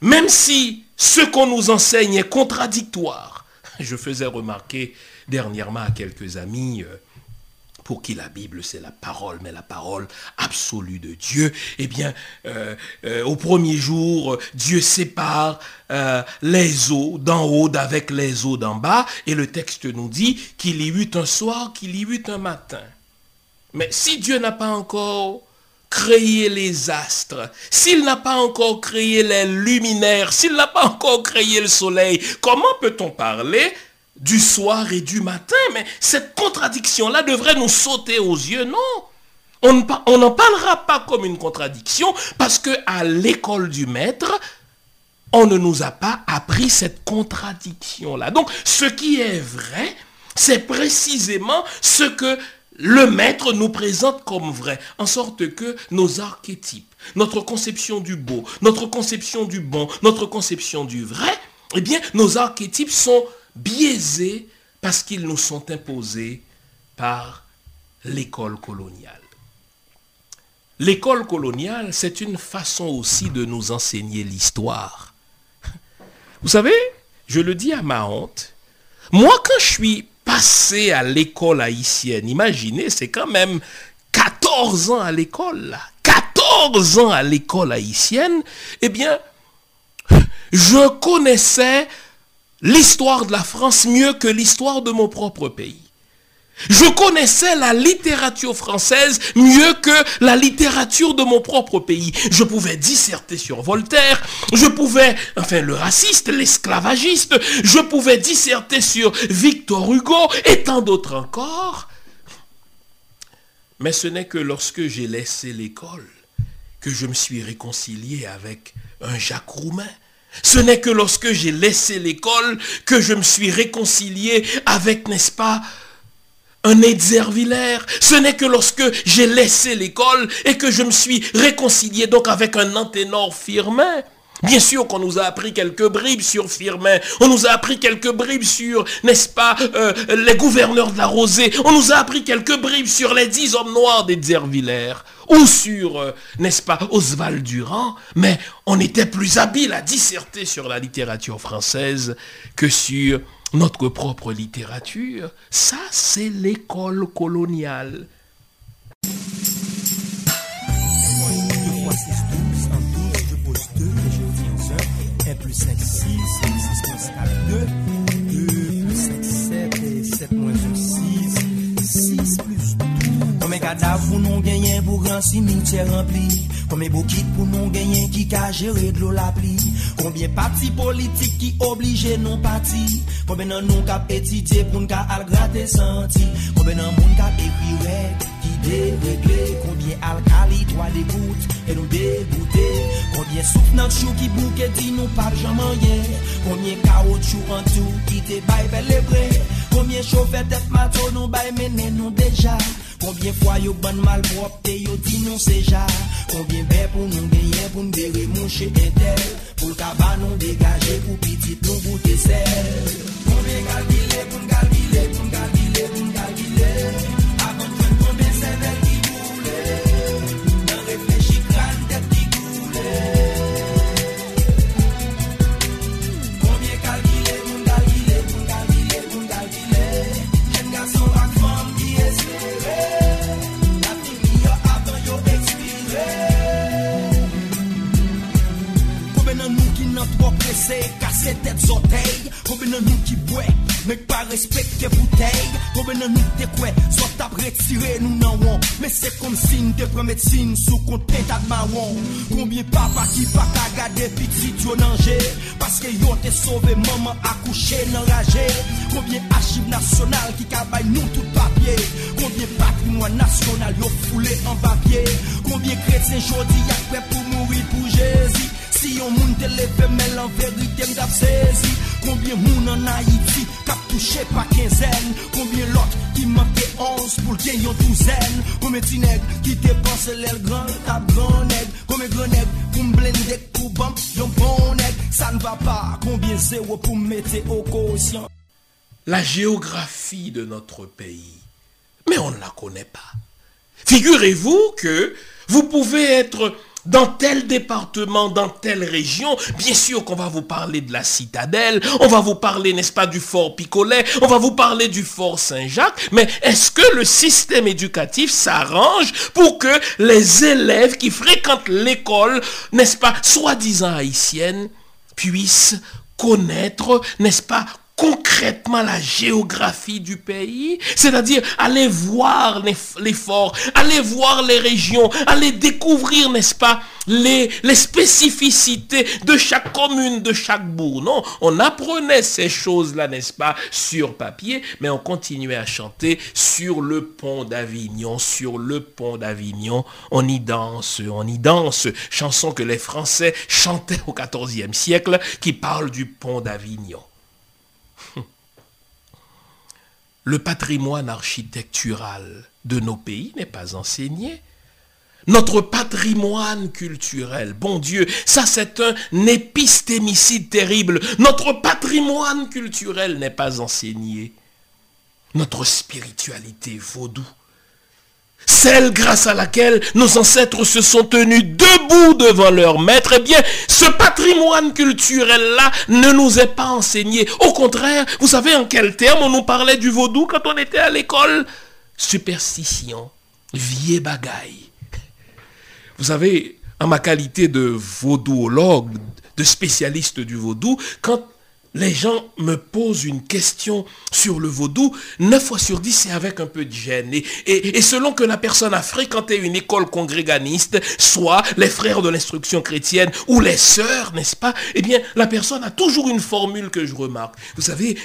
Même si ce qu'on nous enseigne est contradictoire, je faisais remarquer dernièrement à quelques amis euh, pour qui la Bible c'est la parole, mais la parole absolue de Dieu, eh bien, euh, euh, au premier jour, Dieu sépare les eaux d'en haut d'avec les eaux d'en bas, et le texte nous dit qu'il y eut un soir, qu'il y eut un matin. Mais si Dieu n'a pas encore créé les astres, s'il n'a pas encore créé les luminaires, s'il n'a pas encore créé le soleil, comment peut-on parler du soir et du matin Mais cette contradiction-là devrait nous sauter aux yeux, non? On n'en parlera pas comme une contradiction parce que à l'école du maître, on ne nous a pas appris cette contradiction-là. Donc, ce qui est vrai, c'est précisément ce que le maître nous présente comme vrai, en sorte que nos archétypes, notre conception du beau, notre conception du bon, notre conception du vrai, eh bien, nos archétypes sont biaisés parce qu'ils nous sont imposés par l'école coloniale. L'école coloniale, c'est une façon aussi de nous enseigner l'histoire. Vous savez, je le dis à ma honte, moi quand je suis passé à l'école haïtienne, imaginez, c'est quand même 14 ans à l'école, 14 ans à l'école haïtienne, eh bien, je connaissais l'histoire de la France mieux que l'histoire de mon propre pays. Je connaissais la littérature française mieux que la littérature de mon propre pays. Je pouvais disserter sur Voltaire, je pouvais, enfin le raciste, l'esclavagiste, je pouvais disserter sur Victor Hugo et tant d'autres encore. Mais ce n'est que lorsque j'ai laissé l'école que je me suis réconcilié avec un Jacques Roumain, ce n'est que lorsque j'ai laissé l'école que je me suis réconcilié avec, n'est-ce pas, un Edzerviller. Ce n'est que lorsque j'ai laissé l'école et que je me suis réconcilié donc avec un Anténor Firmin. Bien sûr qu'on nous a appris quelques bribes sur Firmin, on nous a appris quelques bribes sur, n'est-ce pas, euh, les gouverneurs de la Rosée, on nous a appris quelques bribes sur les dix hommes noirs des Zervillers, ou sur, euh, n'est-ce pas, Oswald Durand, mais on était plus habile à disserter sur la littérature française que sur notre propre littérature. Ça, c'est l'école coloniale. Plus 5, 6, 6 moins 4, 2, 2 plus 5, 7, et 7 moins 1, 6, 6 plus 2. Combien cadavres pour nous gagner pour grand cimetière rempli? Combien bouquets pour nous gagner qui a géré de l'eau la partis politiques qui obligent non partis? Combien de nous qui pétité pour nous al deregle Konbyen alkali, dwa de gout, e nou degoute Konbyen souf nan chou ki bouke di nou par jaman ye Konbyen kaot chou an tou ki te bay velebre Konbyen choufe def mato nou bay menen nou deja Konbyen fwa yo ban malprop te yo di nou seja Konbyen be pou nou genyen pou nou dere mouche etel Pou l'kaba nou degaje pou pitit nou boute sel. Konbyen kalbile pou n'kalbile pou n'kalbile Kaze, kase tet zotey Koube nan nou ki bwe Mek pa respekte boutey Koube nan nou te kwe Sot ap retire nou nan wan Men se kon sin de premetsin Sou kont pet ma wan Koubyen papa ki pa kagade Pitit yo nanje Paske yo te sove Maman akouche nan raje Koubyen achiv nasyonal Ki kabay nou tout papye Koubyen patrimon nasyonal Yo foule an papye Koubyen kretsen jodi Yakwe pou mouri pou jezi Si yon moun te leve men en vérité m'dap saisi. Combien moun en Haïti kap touché pa quinzaine? Combien l'autre qui manquait 11 pour le yon douzaine? Combien ti nèg qui dépense l'aile grand tap grand nèg Combien grand nèg pour m'blender pour bump yon bon nèg Ça ne va pas. Combien zéro pour mettre au quotient? La géographie de notre pays Mais on ne la connaît pas. Figurez-vous que vous pouvez être dans tel département, dans telle région, bien sûr qu'on va vous parler de la citadelle, on va vous parler, n'est-ce pas, du fort Picolet, on va vous parler du fort Saint-Jacques, mais est-ce que le système éducatif s'arrange pour que les élèves qui fréquentent l'école, n'est-ce pas, soi-disant haïtienne, puissent connaître, n'est-ce pas, concrètement la géographie du pays, c'est-à-dire aller voir les, forts, aller voir les régions, aller découvrir, n'est-ce pas, les, les spécificités de chaque commune, de chaque bourg. Non, on apprenait ces choses-là, n'est-ce pas, sur papier, mais on continuait à chanter sur le pont d'Avignon, sur le pont d'Avignon. On y danse, on y danse. Chanson que les Français chantaient au XIVe siècle qui parle du pont d'Avignon. Le patrimoine architectural de nos pays n'est pas enseigné. Notre patrimoine culturel, bon Dieu, ça c'est un épistémicide terrible. Notre patrimoine culturel n'est pas enseigné. Notre spiritualité vaudou celle grâce à laquelle nos ancêtres se sont tenus debout devant leur maître, eh bien, ce patrimoine culturel-là ne nous est pas enseigné. Au contraire, vous savez en quel terme on nous parlait du vaudou quand on était à l'école? Superstition, vieille bagaille. Vous savez, en ma qualité de vaudouologue, de spécialiste du vaudou, quand les gens me posent une question sur le vaudou, 9 fois sur 10, c'est avec un peu de gêne. Et, selon que la personne a fréquenté une école congréganiste, soit les frères de l'instruction chrétienne ou les sœurs, n'est-ce pas? Eh bien, la personne a toujours une formule que je remarque. Vous savez,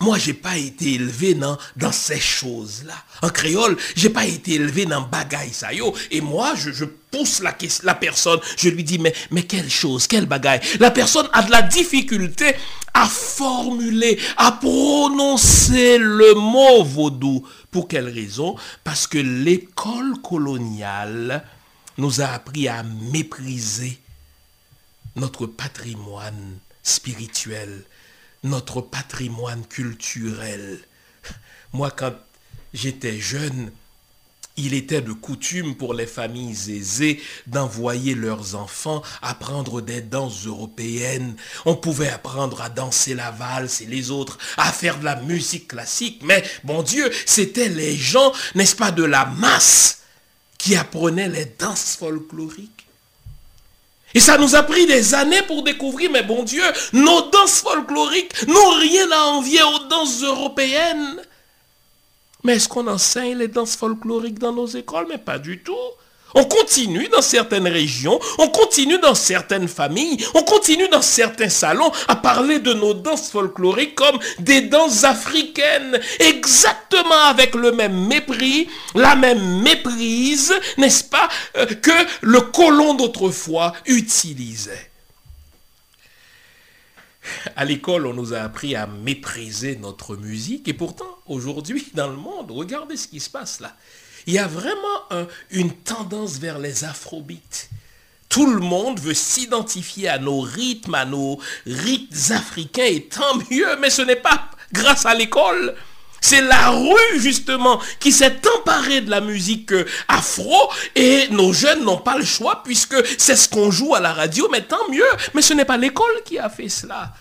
moi, j'ai pas été élevé dans, dans ces choses-là. En créole, j'ai pas été élevé dans bagaille ça Et moi, je, pousse la, la personne, je lui dis, mais, mais quelle chose, quelle bagaille? La personne a de la difficulté à formuler, à prononcer le mot vaudou. Pour quelle raison? Parce que l'école coloniale nous a appris à mépriser notre patrimoine spirituel, notre patrimoine culturel. Moi, quand j'étais jeune, il était de coutume pour les familles aisées d'envoyer leurs enfants apprendre des danses européennes. On pouvait apprendre à danser la valse et les autres à faire de la musique classique. Mais, bon Dieu, c'était les gens, n'est-ce pas, de la masse qui apprenaient les danses folkloriques. Et ça nous a pris des années pour découvrir, mais bon Dieu, nos danses folkloriques n'ont rien à envier aux danses européennes. Mais est-ce qu'on enseigne les danses folkloriques dans nos écoles? Mais pas du tout. On continue dans certaines régions, on continue dans certaines familles, on continue dans certains salons à parler de nos danses folkloriques comme des danses africaines, exactement avec le même mépris, la même méprise, n'est-ce pas, euh, que le colon d'autrefois utilisait. À l'école, on nous a appris à mépriser notre musique et pourtant, aujourd'hui, dans le monde, regardez ce qui se passe là. Il y a vraiment une tendance vers les afrobeats. Tout le monde veut s'identifier à nos rythmes, à nos rythmes africains, et tant mieux, mais ce n'est pas grâce à l'école. C'est la rue, justement, qui s'est emparée de la musique afro et nos jeunes n'ont pas le choix puisque c'est ce qu'on joue à la radio, mais tant mieux. Mais ce n'est pas l'école qui a fait cela.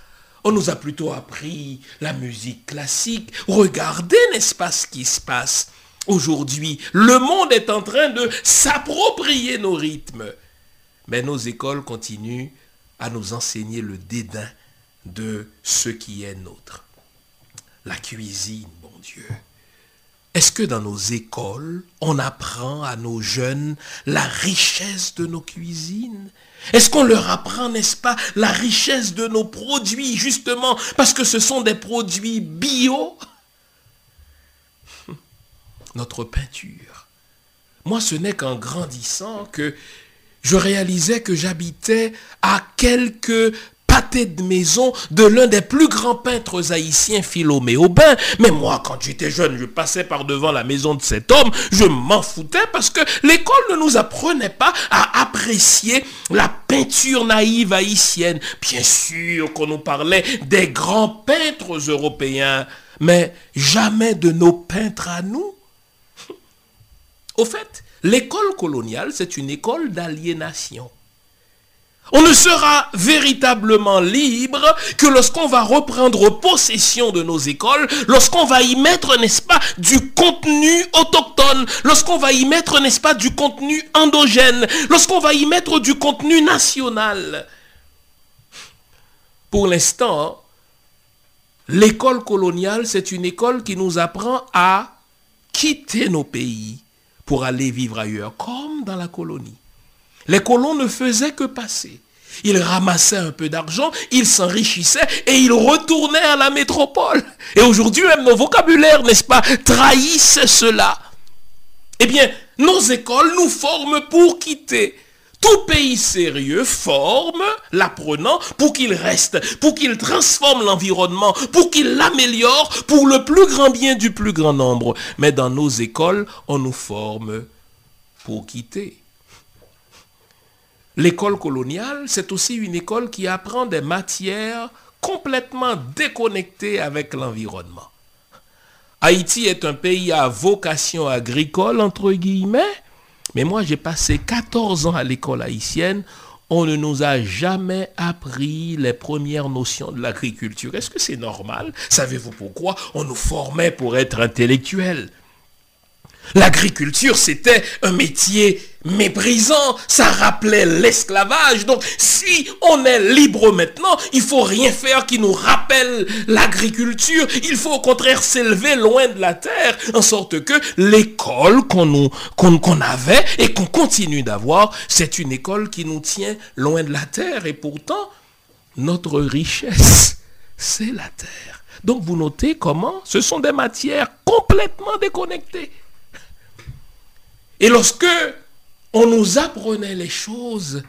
On nous a plutôt appris la musique classique. Regardez, n'est-ce pas, ce qui se passe aujourd'hui. Le monde est en train de s'approprier nos rythmes. Mais nos écoles continuent à nous enseigner le dédain de ce qui est nôtre. La cuisine, bon Dieu. Est-ce que dans nos écoles, on apprend à nos jeunes la richesse de nos cuisines? Est-ce qu'on leur apprend, n'est-ce pas, la richesse de nos produits, justement, parce que ce sont des produits bio? Notre peinture. Moi, ce n'est qu'en grandissant que je réalisais que j'habitais à quelques de maison de l'un des plus grands peintres haïtiens, Philomé Aubin. Mais moi, quand j'étais jeune, je passais par devant la maison de cet homme, je m'en foutais parce que l'école ne nous apprenait pas à apprécier la peinture naïve haïtienne. Bien sûr qu'on nous parlait des grands peintres européens, mais jamais de nos peintres à nous. Au fait, l'école coloniale, c'est une école d'aliénation. On ne sera véritablement libre que lorsqu'on va reprendre possession de nos écoles, lorsqu'on va y mettre, n'est-ce pas, du contenu autochtone, lorsqu'on va y mettre, n'est-ce pas, du contenu endogène, lorsqu'on va y mettre du contenu national. Pour l'instant, l'école coloniale, c'est une école qui nous apprend à quitter nos pays pour aller vivre ailleurs, comme dans la colonie. Les colons ne faisaient que passer. Ils ramassaient un peu d'argent, ils s'enrichissaient et ils retournaient à la métropole. Et aujourd'hui, même nos vocabulaires, n'est-ce pas, trahissent cela. Eh bien, nos écoles nous forment pour quitter. Tout pays sérieux forme l'apprenant pour qu'il reste, pour qu'il transforme l'environnement, pour qu'il l'améliore pour le plus grand bien du plus grand nombre. Mais dans nos écoles, on nous forme pour quitter. L'école coloniale, c'est aussi une école qui apprend des matières complètement déconnectées avec l'environnement. Haïti est un pays à vocation agricole, entre guillemets, mais moi j'ai passé 14 ans à l'école haïtienne. On ne nous a jamais appris les premières notions de l'agriculture. Est-ce que c'est normal? Savez-vous pourquoi? On nous formait pour être intellectuels. L'agriculture, c'était un métier méprisant, ça rappelait l'esclavage. Donc, si on est libre maintenant, il faut rien faire qui nous rappelle l'agriculture. Il faut au contraire s'élever loin de la terre, en sorte que l'école qu'on avait et qu'on continue d'avoir, c'est une école qui nous tient loin de la terre. Et pourtant, notre richesse, c'est la terre. Donc, vous notez comment ce sont des matières complètement déconnectées. Et lorsque on nous apprenait les choses,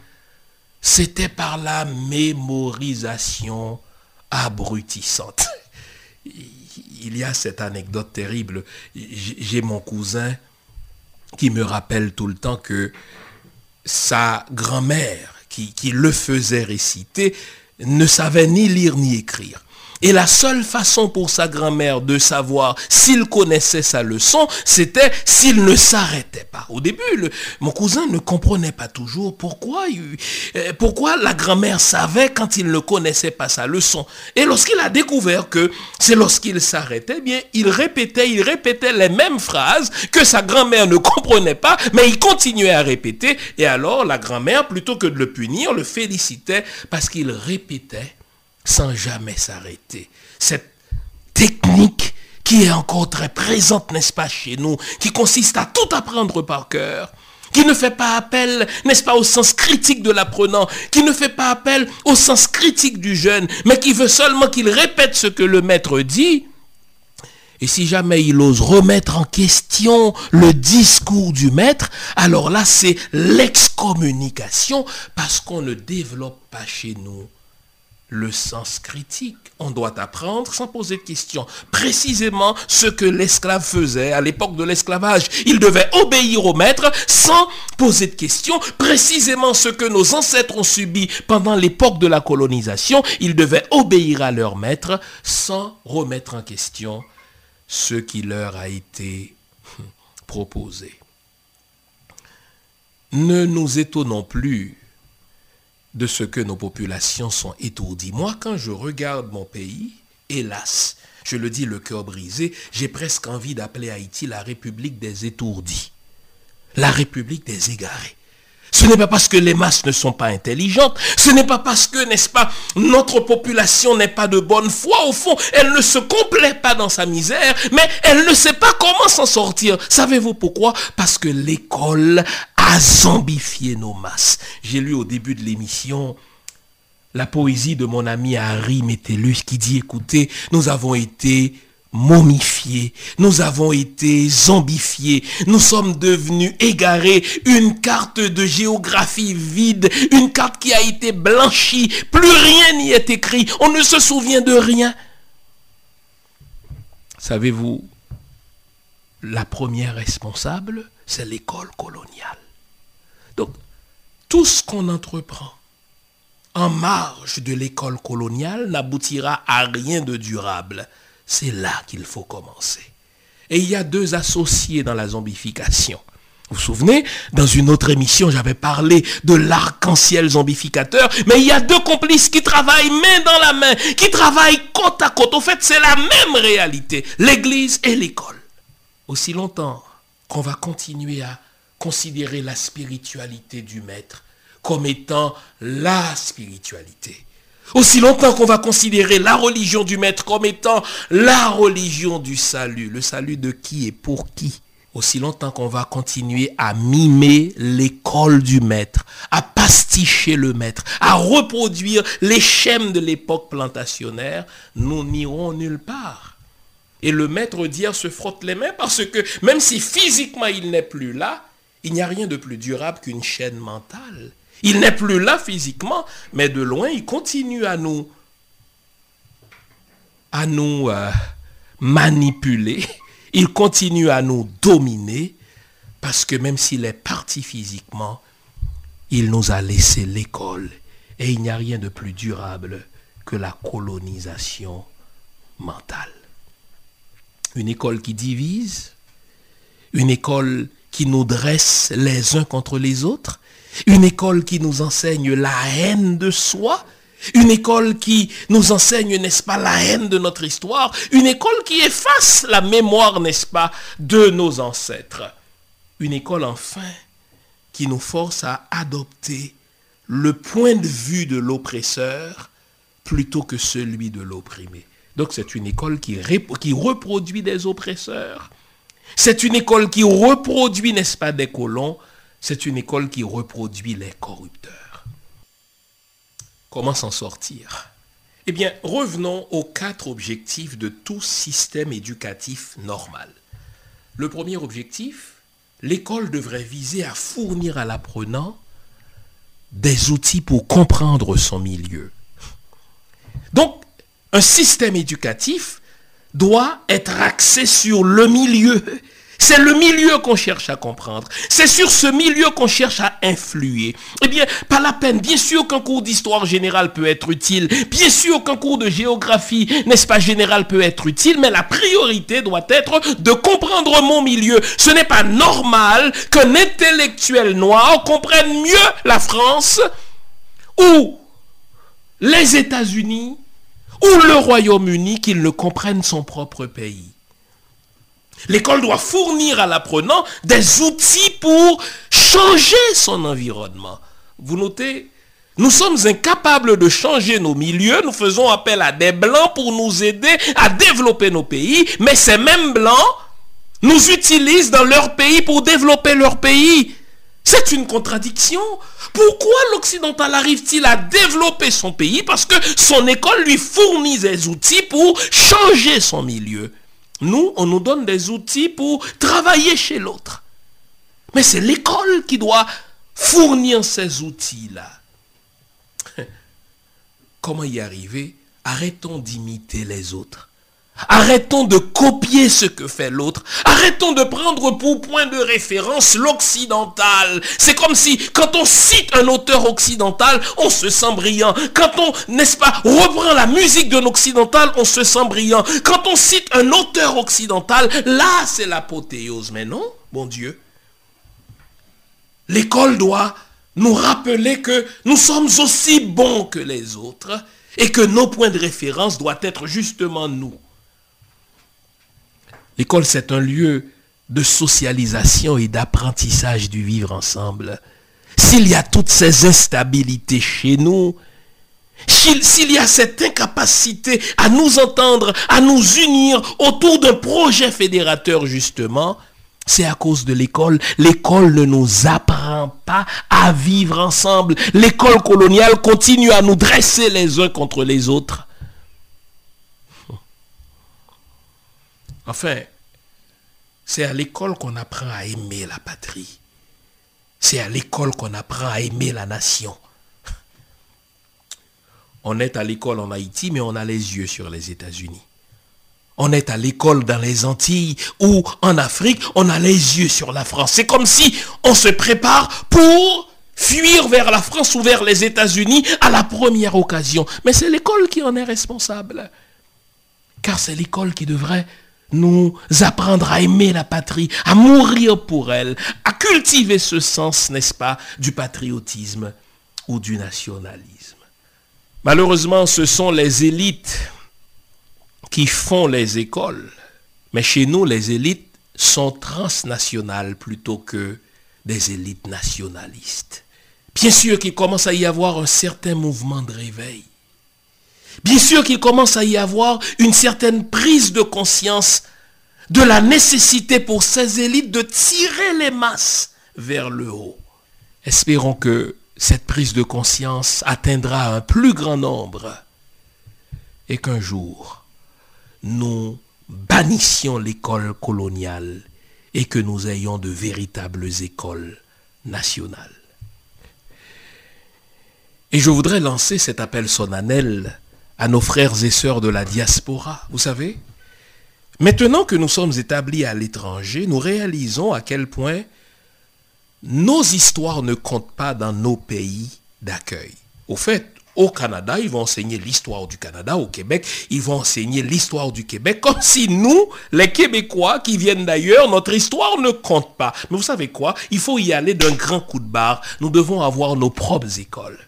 c'était par la mémorisation abrutissante. Il y a cette anecdote terrible. J'ai mon cousin qui me rappelle tout le temps que sa grand-mère, qui, le faisait réciter ne savait ni lire ni écrire. Et la seule façon pour sa grand-mère de savoir s'il connaissait sa leçon, c'était s'il ne s'arrêtait pas. Au début, mon cousin ne comprenait pas toujours pourquoi, euh, pourquoi la grand-mère savait quand il ne connaissait pas sa leçon. Et lorsqu'il a découvert que c'est lorsqu'il s'arrêtait, eh bien, il répétait, il répétait les mêmes phrases que sa grand-mère ne comprenait pas, mais il continuait à répéter. Et alors, la grand-mère, plutôt que de le punir, le félicitait parce qu'il répétait sans jamais s'arrêter. Cette technique qui est encore très présente, n'est-ce pas, chez nous, qui consiste à tout apprendre par cœur, qui ne fait pas appel, n'est-ce pas, au sens critique de l'apprenant, qui ne fait pas appel au sens critique du jeune, mais qui veut seulement qu'il répète ce que le maître dit. Et si jamais il ose remettre en question le discours du maître, alors là, c'est l'excommunication parce qu'on ne développe pas chez nous le sens critique. On doit apprendre sans poser de questions. Précisément ce que l'esclave faisait à l'époque de l'esclavage. Il devait obéir au maître sans poser de questions. Précisément ce que nos ancêtres ont subi pendant l'époque de la colonisation. Ils devaient obéir à leur maître sans remettre en question ce qui leur a été proposé. Ne nous étonnons plus de ce que nos populations sont étourdies. Moi, quand je regarde mon pays, hélas, je le dis le cœur brisé, j'ai presque envie d'appeler Haïti la République des étourdis, la République des égarés. Ce n'est pas parce que les masses ne sont pas intelligentes, ce n'est pas parce que, n'est-ce pas, notre population n'est pas de bonne foi. Au fond, elle ne se complaît pas dans sa misère, mais elle ne sait pas comment s'en sortir. Savez-vous pourquoi? Parce que l'école a zombifié nos masses. J'ai lu au début de l'émission la poésie de mon ami Harry Metellus qui dit, écoutez, nous avons été momifiés, nous avons été zombifiés, nous sommes devenus égarés, une carte de géographie vide, une carte qui a été blanchie, plus rien n'y est écrit, on ne se souvient de rien. Savez-vous, la première responsable, c'est l'école coloniale. Donc, tout ce qu'on entreprend en marge de l'école coloniale n'aboutira à rien de durable. C'est là qu'il faut commencer. Et il y a deux associés dans la zombification. Vous vous souvenez, dans une autre émission, j'avais parlé de l'arc-en-ciel zombificateur, mais il y a deux complices qui travaillent main dans la main, qui travaillent côte à côte. Au fait, c'est la même réalité, l'Église et l'école. Aussi longtemps qu'on va continuer à considérer la spiritualité du maître comme étant la spiritualité. Aussi longtemps qu'on va considérer la religion du maître comme étant la religion du salut. Le salut de qui et pour qui Aussi longtemps qu'on va continuer à mimer l'école du maître, à pasticher le maître, à reproduire les schèmes de l'époque plantationnaire, nous n'irons nulle part. Et le maître d'hier se frotte les mains parce que même si physiquement il n'est plus là, il n'y a rien de plus durable qu'une chaîne mentale. Il n'est plus là physiquement, mais de loin, il continue à nous, euh, manipuler. Il continue à nous dominer parce que même s'il est parti physiquement, il nous a laissé l'école. Et il n'y a rien de plus durable que la colonisation mentale. Une école qui divise, une école qui nous dresse les uns contre les autres, une école qui nous enseigne la haine de soi, une école qui nous enseigne, n'est-ce pas, la haine de notre histoire, une école qui efface la mémoire, n'est-ce pas, de nos ancêtres. Une école enfin qui nous force à adopter le point de vue de l'oppresseur plutôt que celui de l'opprimé. Donc c'est une école qui, qui reproduit des oppresseurs, c'est une école qui reproduit, n'est-ce pas, des colons. C'est une école qui reproduit les corrupteurs. Comment s'en sortir? Eh bien, revenons aux quatre objectifs de tout système éducatif normal. Le premier objectif, l'école devrait viser à fournir à l'apprenant des outils pour comprendre son milieu. Donc, un système éducatif doit être axé sur le milieu. C'est le milieu qu'on cherche à comprendre. C'est sur ce milieu qu'on cherche à influer. Eh bien, pas la peine. Bien sûr qu'un cours d'histoire générale peut être utile. Bien sûr qu'un cours de géographie, n'est-ce pas, général peut être utile. Mais la priorité doit être de comprendre mon milieu. Ce n'est pas normal qu'un intellectuel noir comprenne mieux la France ou les États-Unis ou le Royaume-Uni qu'il ne comprenne son propre pays. L'école doit fournir à l'apprenant des outils pour changer son environnement. Vous notez nous sommes incapables de changer nos milieux, nous faisons appel à des blancs pour nous aider à développer nos pays, mais ces mêmes blancs nous utilisent dans leur pays pour développer leur pays. C'est une contradiction. Pourquoi l'occidental arrive-t-il à développer son pays Parce que son école lui fournit des outils pour changer son milieu? Nous, on nous donne des outils pour travailler chez l'autre. Mais c'est l'école qui doit fournir ces outils-là. Comment y arriver? Arrêtons d'imiter les autres. Arrêtons de copier ce que fait l'autre. Arrêtons de prendre pour point de référence l'occidental. C'est comme si quand on cite un auteur occidental, on se sent brillant. Quand on, n'est-ce pas, reprend la musique d'un occidental, on se sent brillant. Quand on cite un auteur occidental, là c'est l'apothéose. Mais non, bon Dieu. L'école doit nous rappeler que nous sommes aussi bons que les autres et que nos points de référence doivent être justement nous. L'école, c'est un lieu de socialisation et d'apprentissage du vivre ensemble. S'il y a toutes ces instabilités chez nous, s'il y a cette incapacité à nous entendre, à nous unir autour d'un projet fédérateur, justement, c'est à cause de l'école. L'école ne nous apprend pas à vivre ensemble. L'école coloniale continue à nous dresser les uns contre les autres. Enfin, c'est à l'école qu'on apprend à aimer la patrie. C'est à l'école qu'on apprend à aimer la nation. On est à l'école en Haïti, mais on a les yeux sur les États-Unis. On est à l'école dans les Antilles ou en Afrique, on a les yeux sur la France. C'est comme si on se prépare pour fuir vers la France ou vers les États-Unis à la première occasion. Mais c'est l'école qui en est responsable. Car c'est l'école qui devrait nous apprendre à aimer la patrie, à mourir pour elle, à cultiver ce sens, n'est-ce pas, du patriotisme ou du nationalisme. Malheureusement, ce sont les élites qui font les écoles. Mais chez nous, les élites sont transnationales plutôt que des élites nationalistes. Bien sûr qu'il commence à y avoir un certain mouvement de réveil. Bien sûr qu'il commence à y avoir une certaine prise de conscience de la nécessité pour ces élites de tirer les masses vers le haut. Espérons que cette prise de conscience atteindra un plus grand nombre et qu'un jour, nous bannissions l'école coloniale et que nous ayons de véritables écoles nationales. Et je voudrais lancer cet appel solennel à nos frères et sœurs de la diaspora. Vous savez, maintenant que nous sommes établis à l'étranger, nous réalisons à quel point nos histoires ne comptent pas dans nos pays d'accueil. Au fait, au Canada, ils vont enseigner l'histoire du Canada. Au Québec, ils vont enseigner l'histoire du Québec. Comme si nous, les Québécois qui viennent d'ailleurs, notre histoire ne compte pas. Mais vous savez quoi? Il faut y aller d'un grand coup de barre. Nous devons avoir nos propres écoles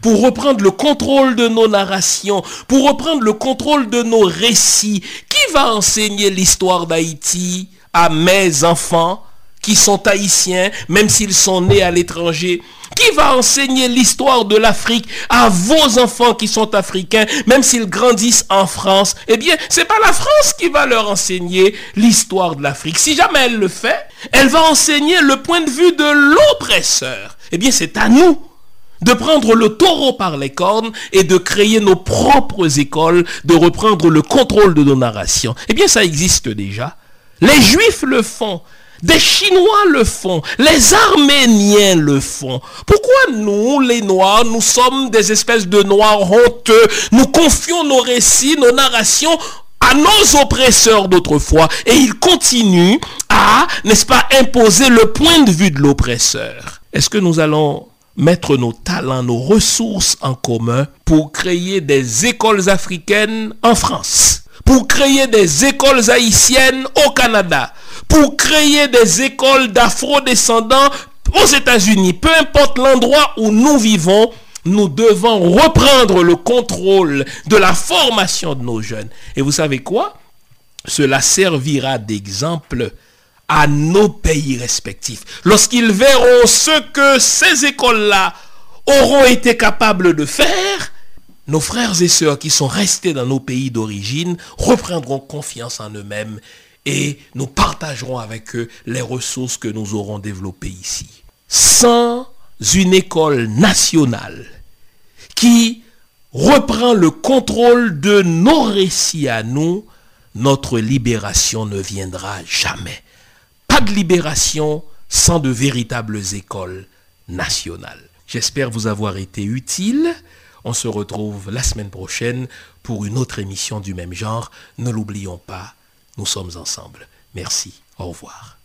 pour reprendre le contrôle de nos narrations, pour reprendre le contrôle de nos récits. Qui va enseigner l'histoire d'Haïti à mes enfants qui sont haïtiens, même s'ils sont nés à l'étranger? Qui va enseigner l'histoire de l'Afrique à vos enfants qui sont africains, même s'ils grandissent en France? Eh bien, c'est pas la France qui va leur enseigner l'histoire de l'Afrique. Si jamais elle le fait, elle va enseigner le point de vue de l'oppresseur. Eh bien, c'est à nous de prendre le taureau par les cornes et de créer nos propres écoles, de reprendre le contrôle de nos narrations. Eh bien, ça existe déjà. Les Juifs le font. Des Chinois le font. Les Arméniens le font. Pourquoi nous, les Noirs, nous sommes des espèces de Noirs honteux? Nous confions nos récits, nos narrations à nos oppresseurs d'autrefois et ils continuent à, n'est-ce pas, imposer le point de vue de l'oppresseur. Est-ce que nous allons mettre nos talents, nos ressources en commun pour créer des écoles africaines en France, pour créer des écoles haïtiennes au Canada, pour créer des écoles d'afro-descendants aux États-Unis, peu importe l'endroit où nous vivons, nous devons reprendre le contrôle de la formation de nos jeunes. Et vous savez quoi? Cela servira d'exemple à nos pays respectifs. Lorsqu'ils verront ce que ces écoles-là auront été capables de faire, nos frères et sœurs qui sont restés dans nos pays d'origine reprendront confiance en eux-mêmes et nous partagerons avec eux les ressources que nous aurons développées ici. Sans une école nationale qui reprend le contrôle de nos récits à nous, notre libération ne viendra jamais. Pas de libération sans de véritables écoles nationales. J'espère vous avoir été utile. On se retrouve la semaine prochaine pour une autre émission du même genre. Ne l'oublions pas, nous sommes ensemble. Merci. Au revoir.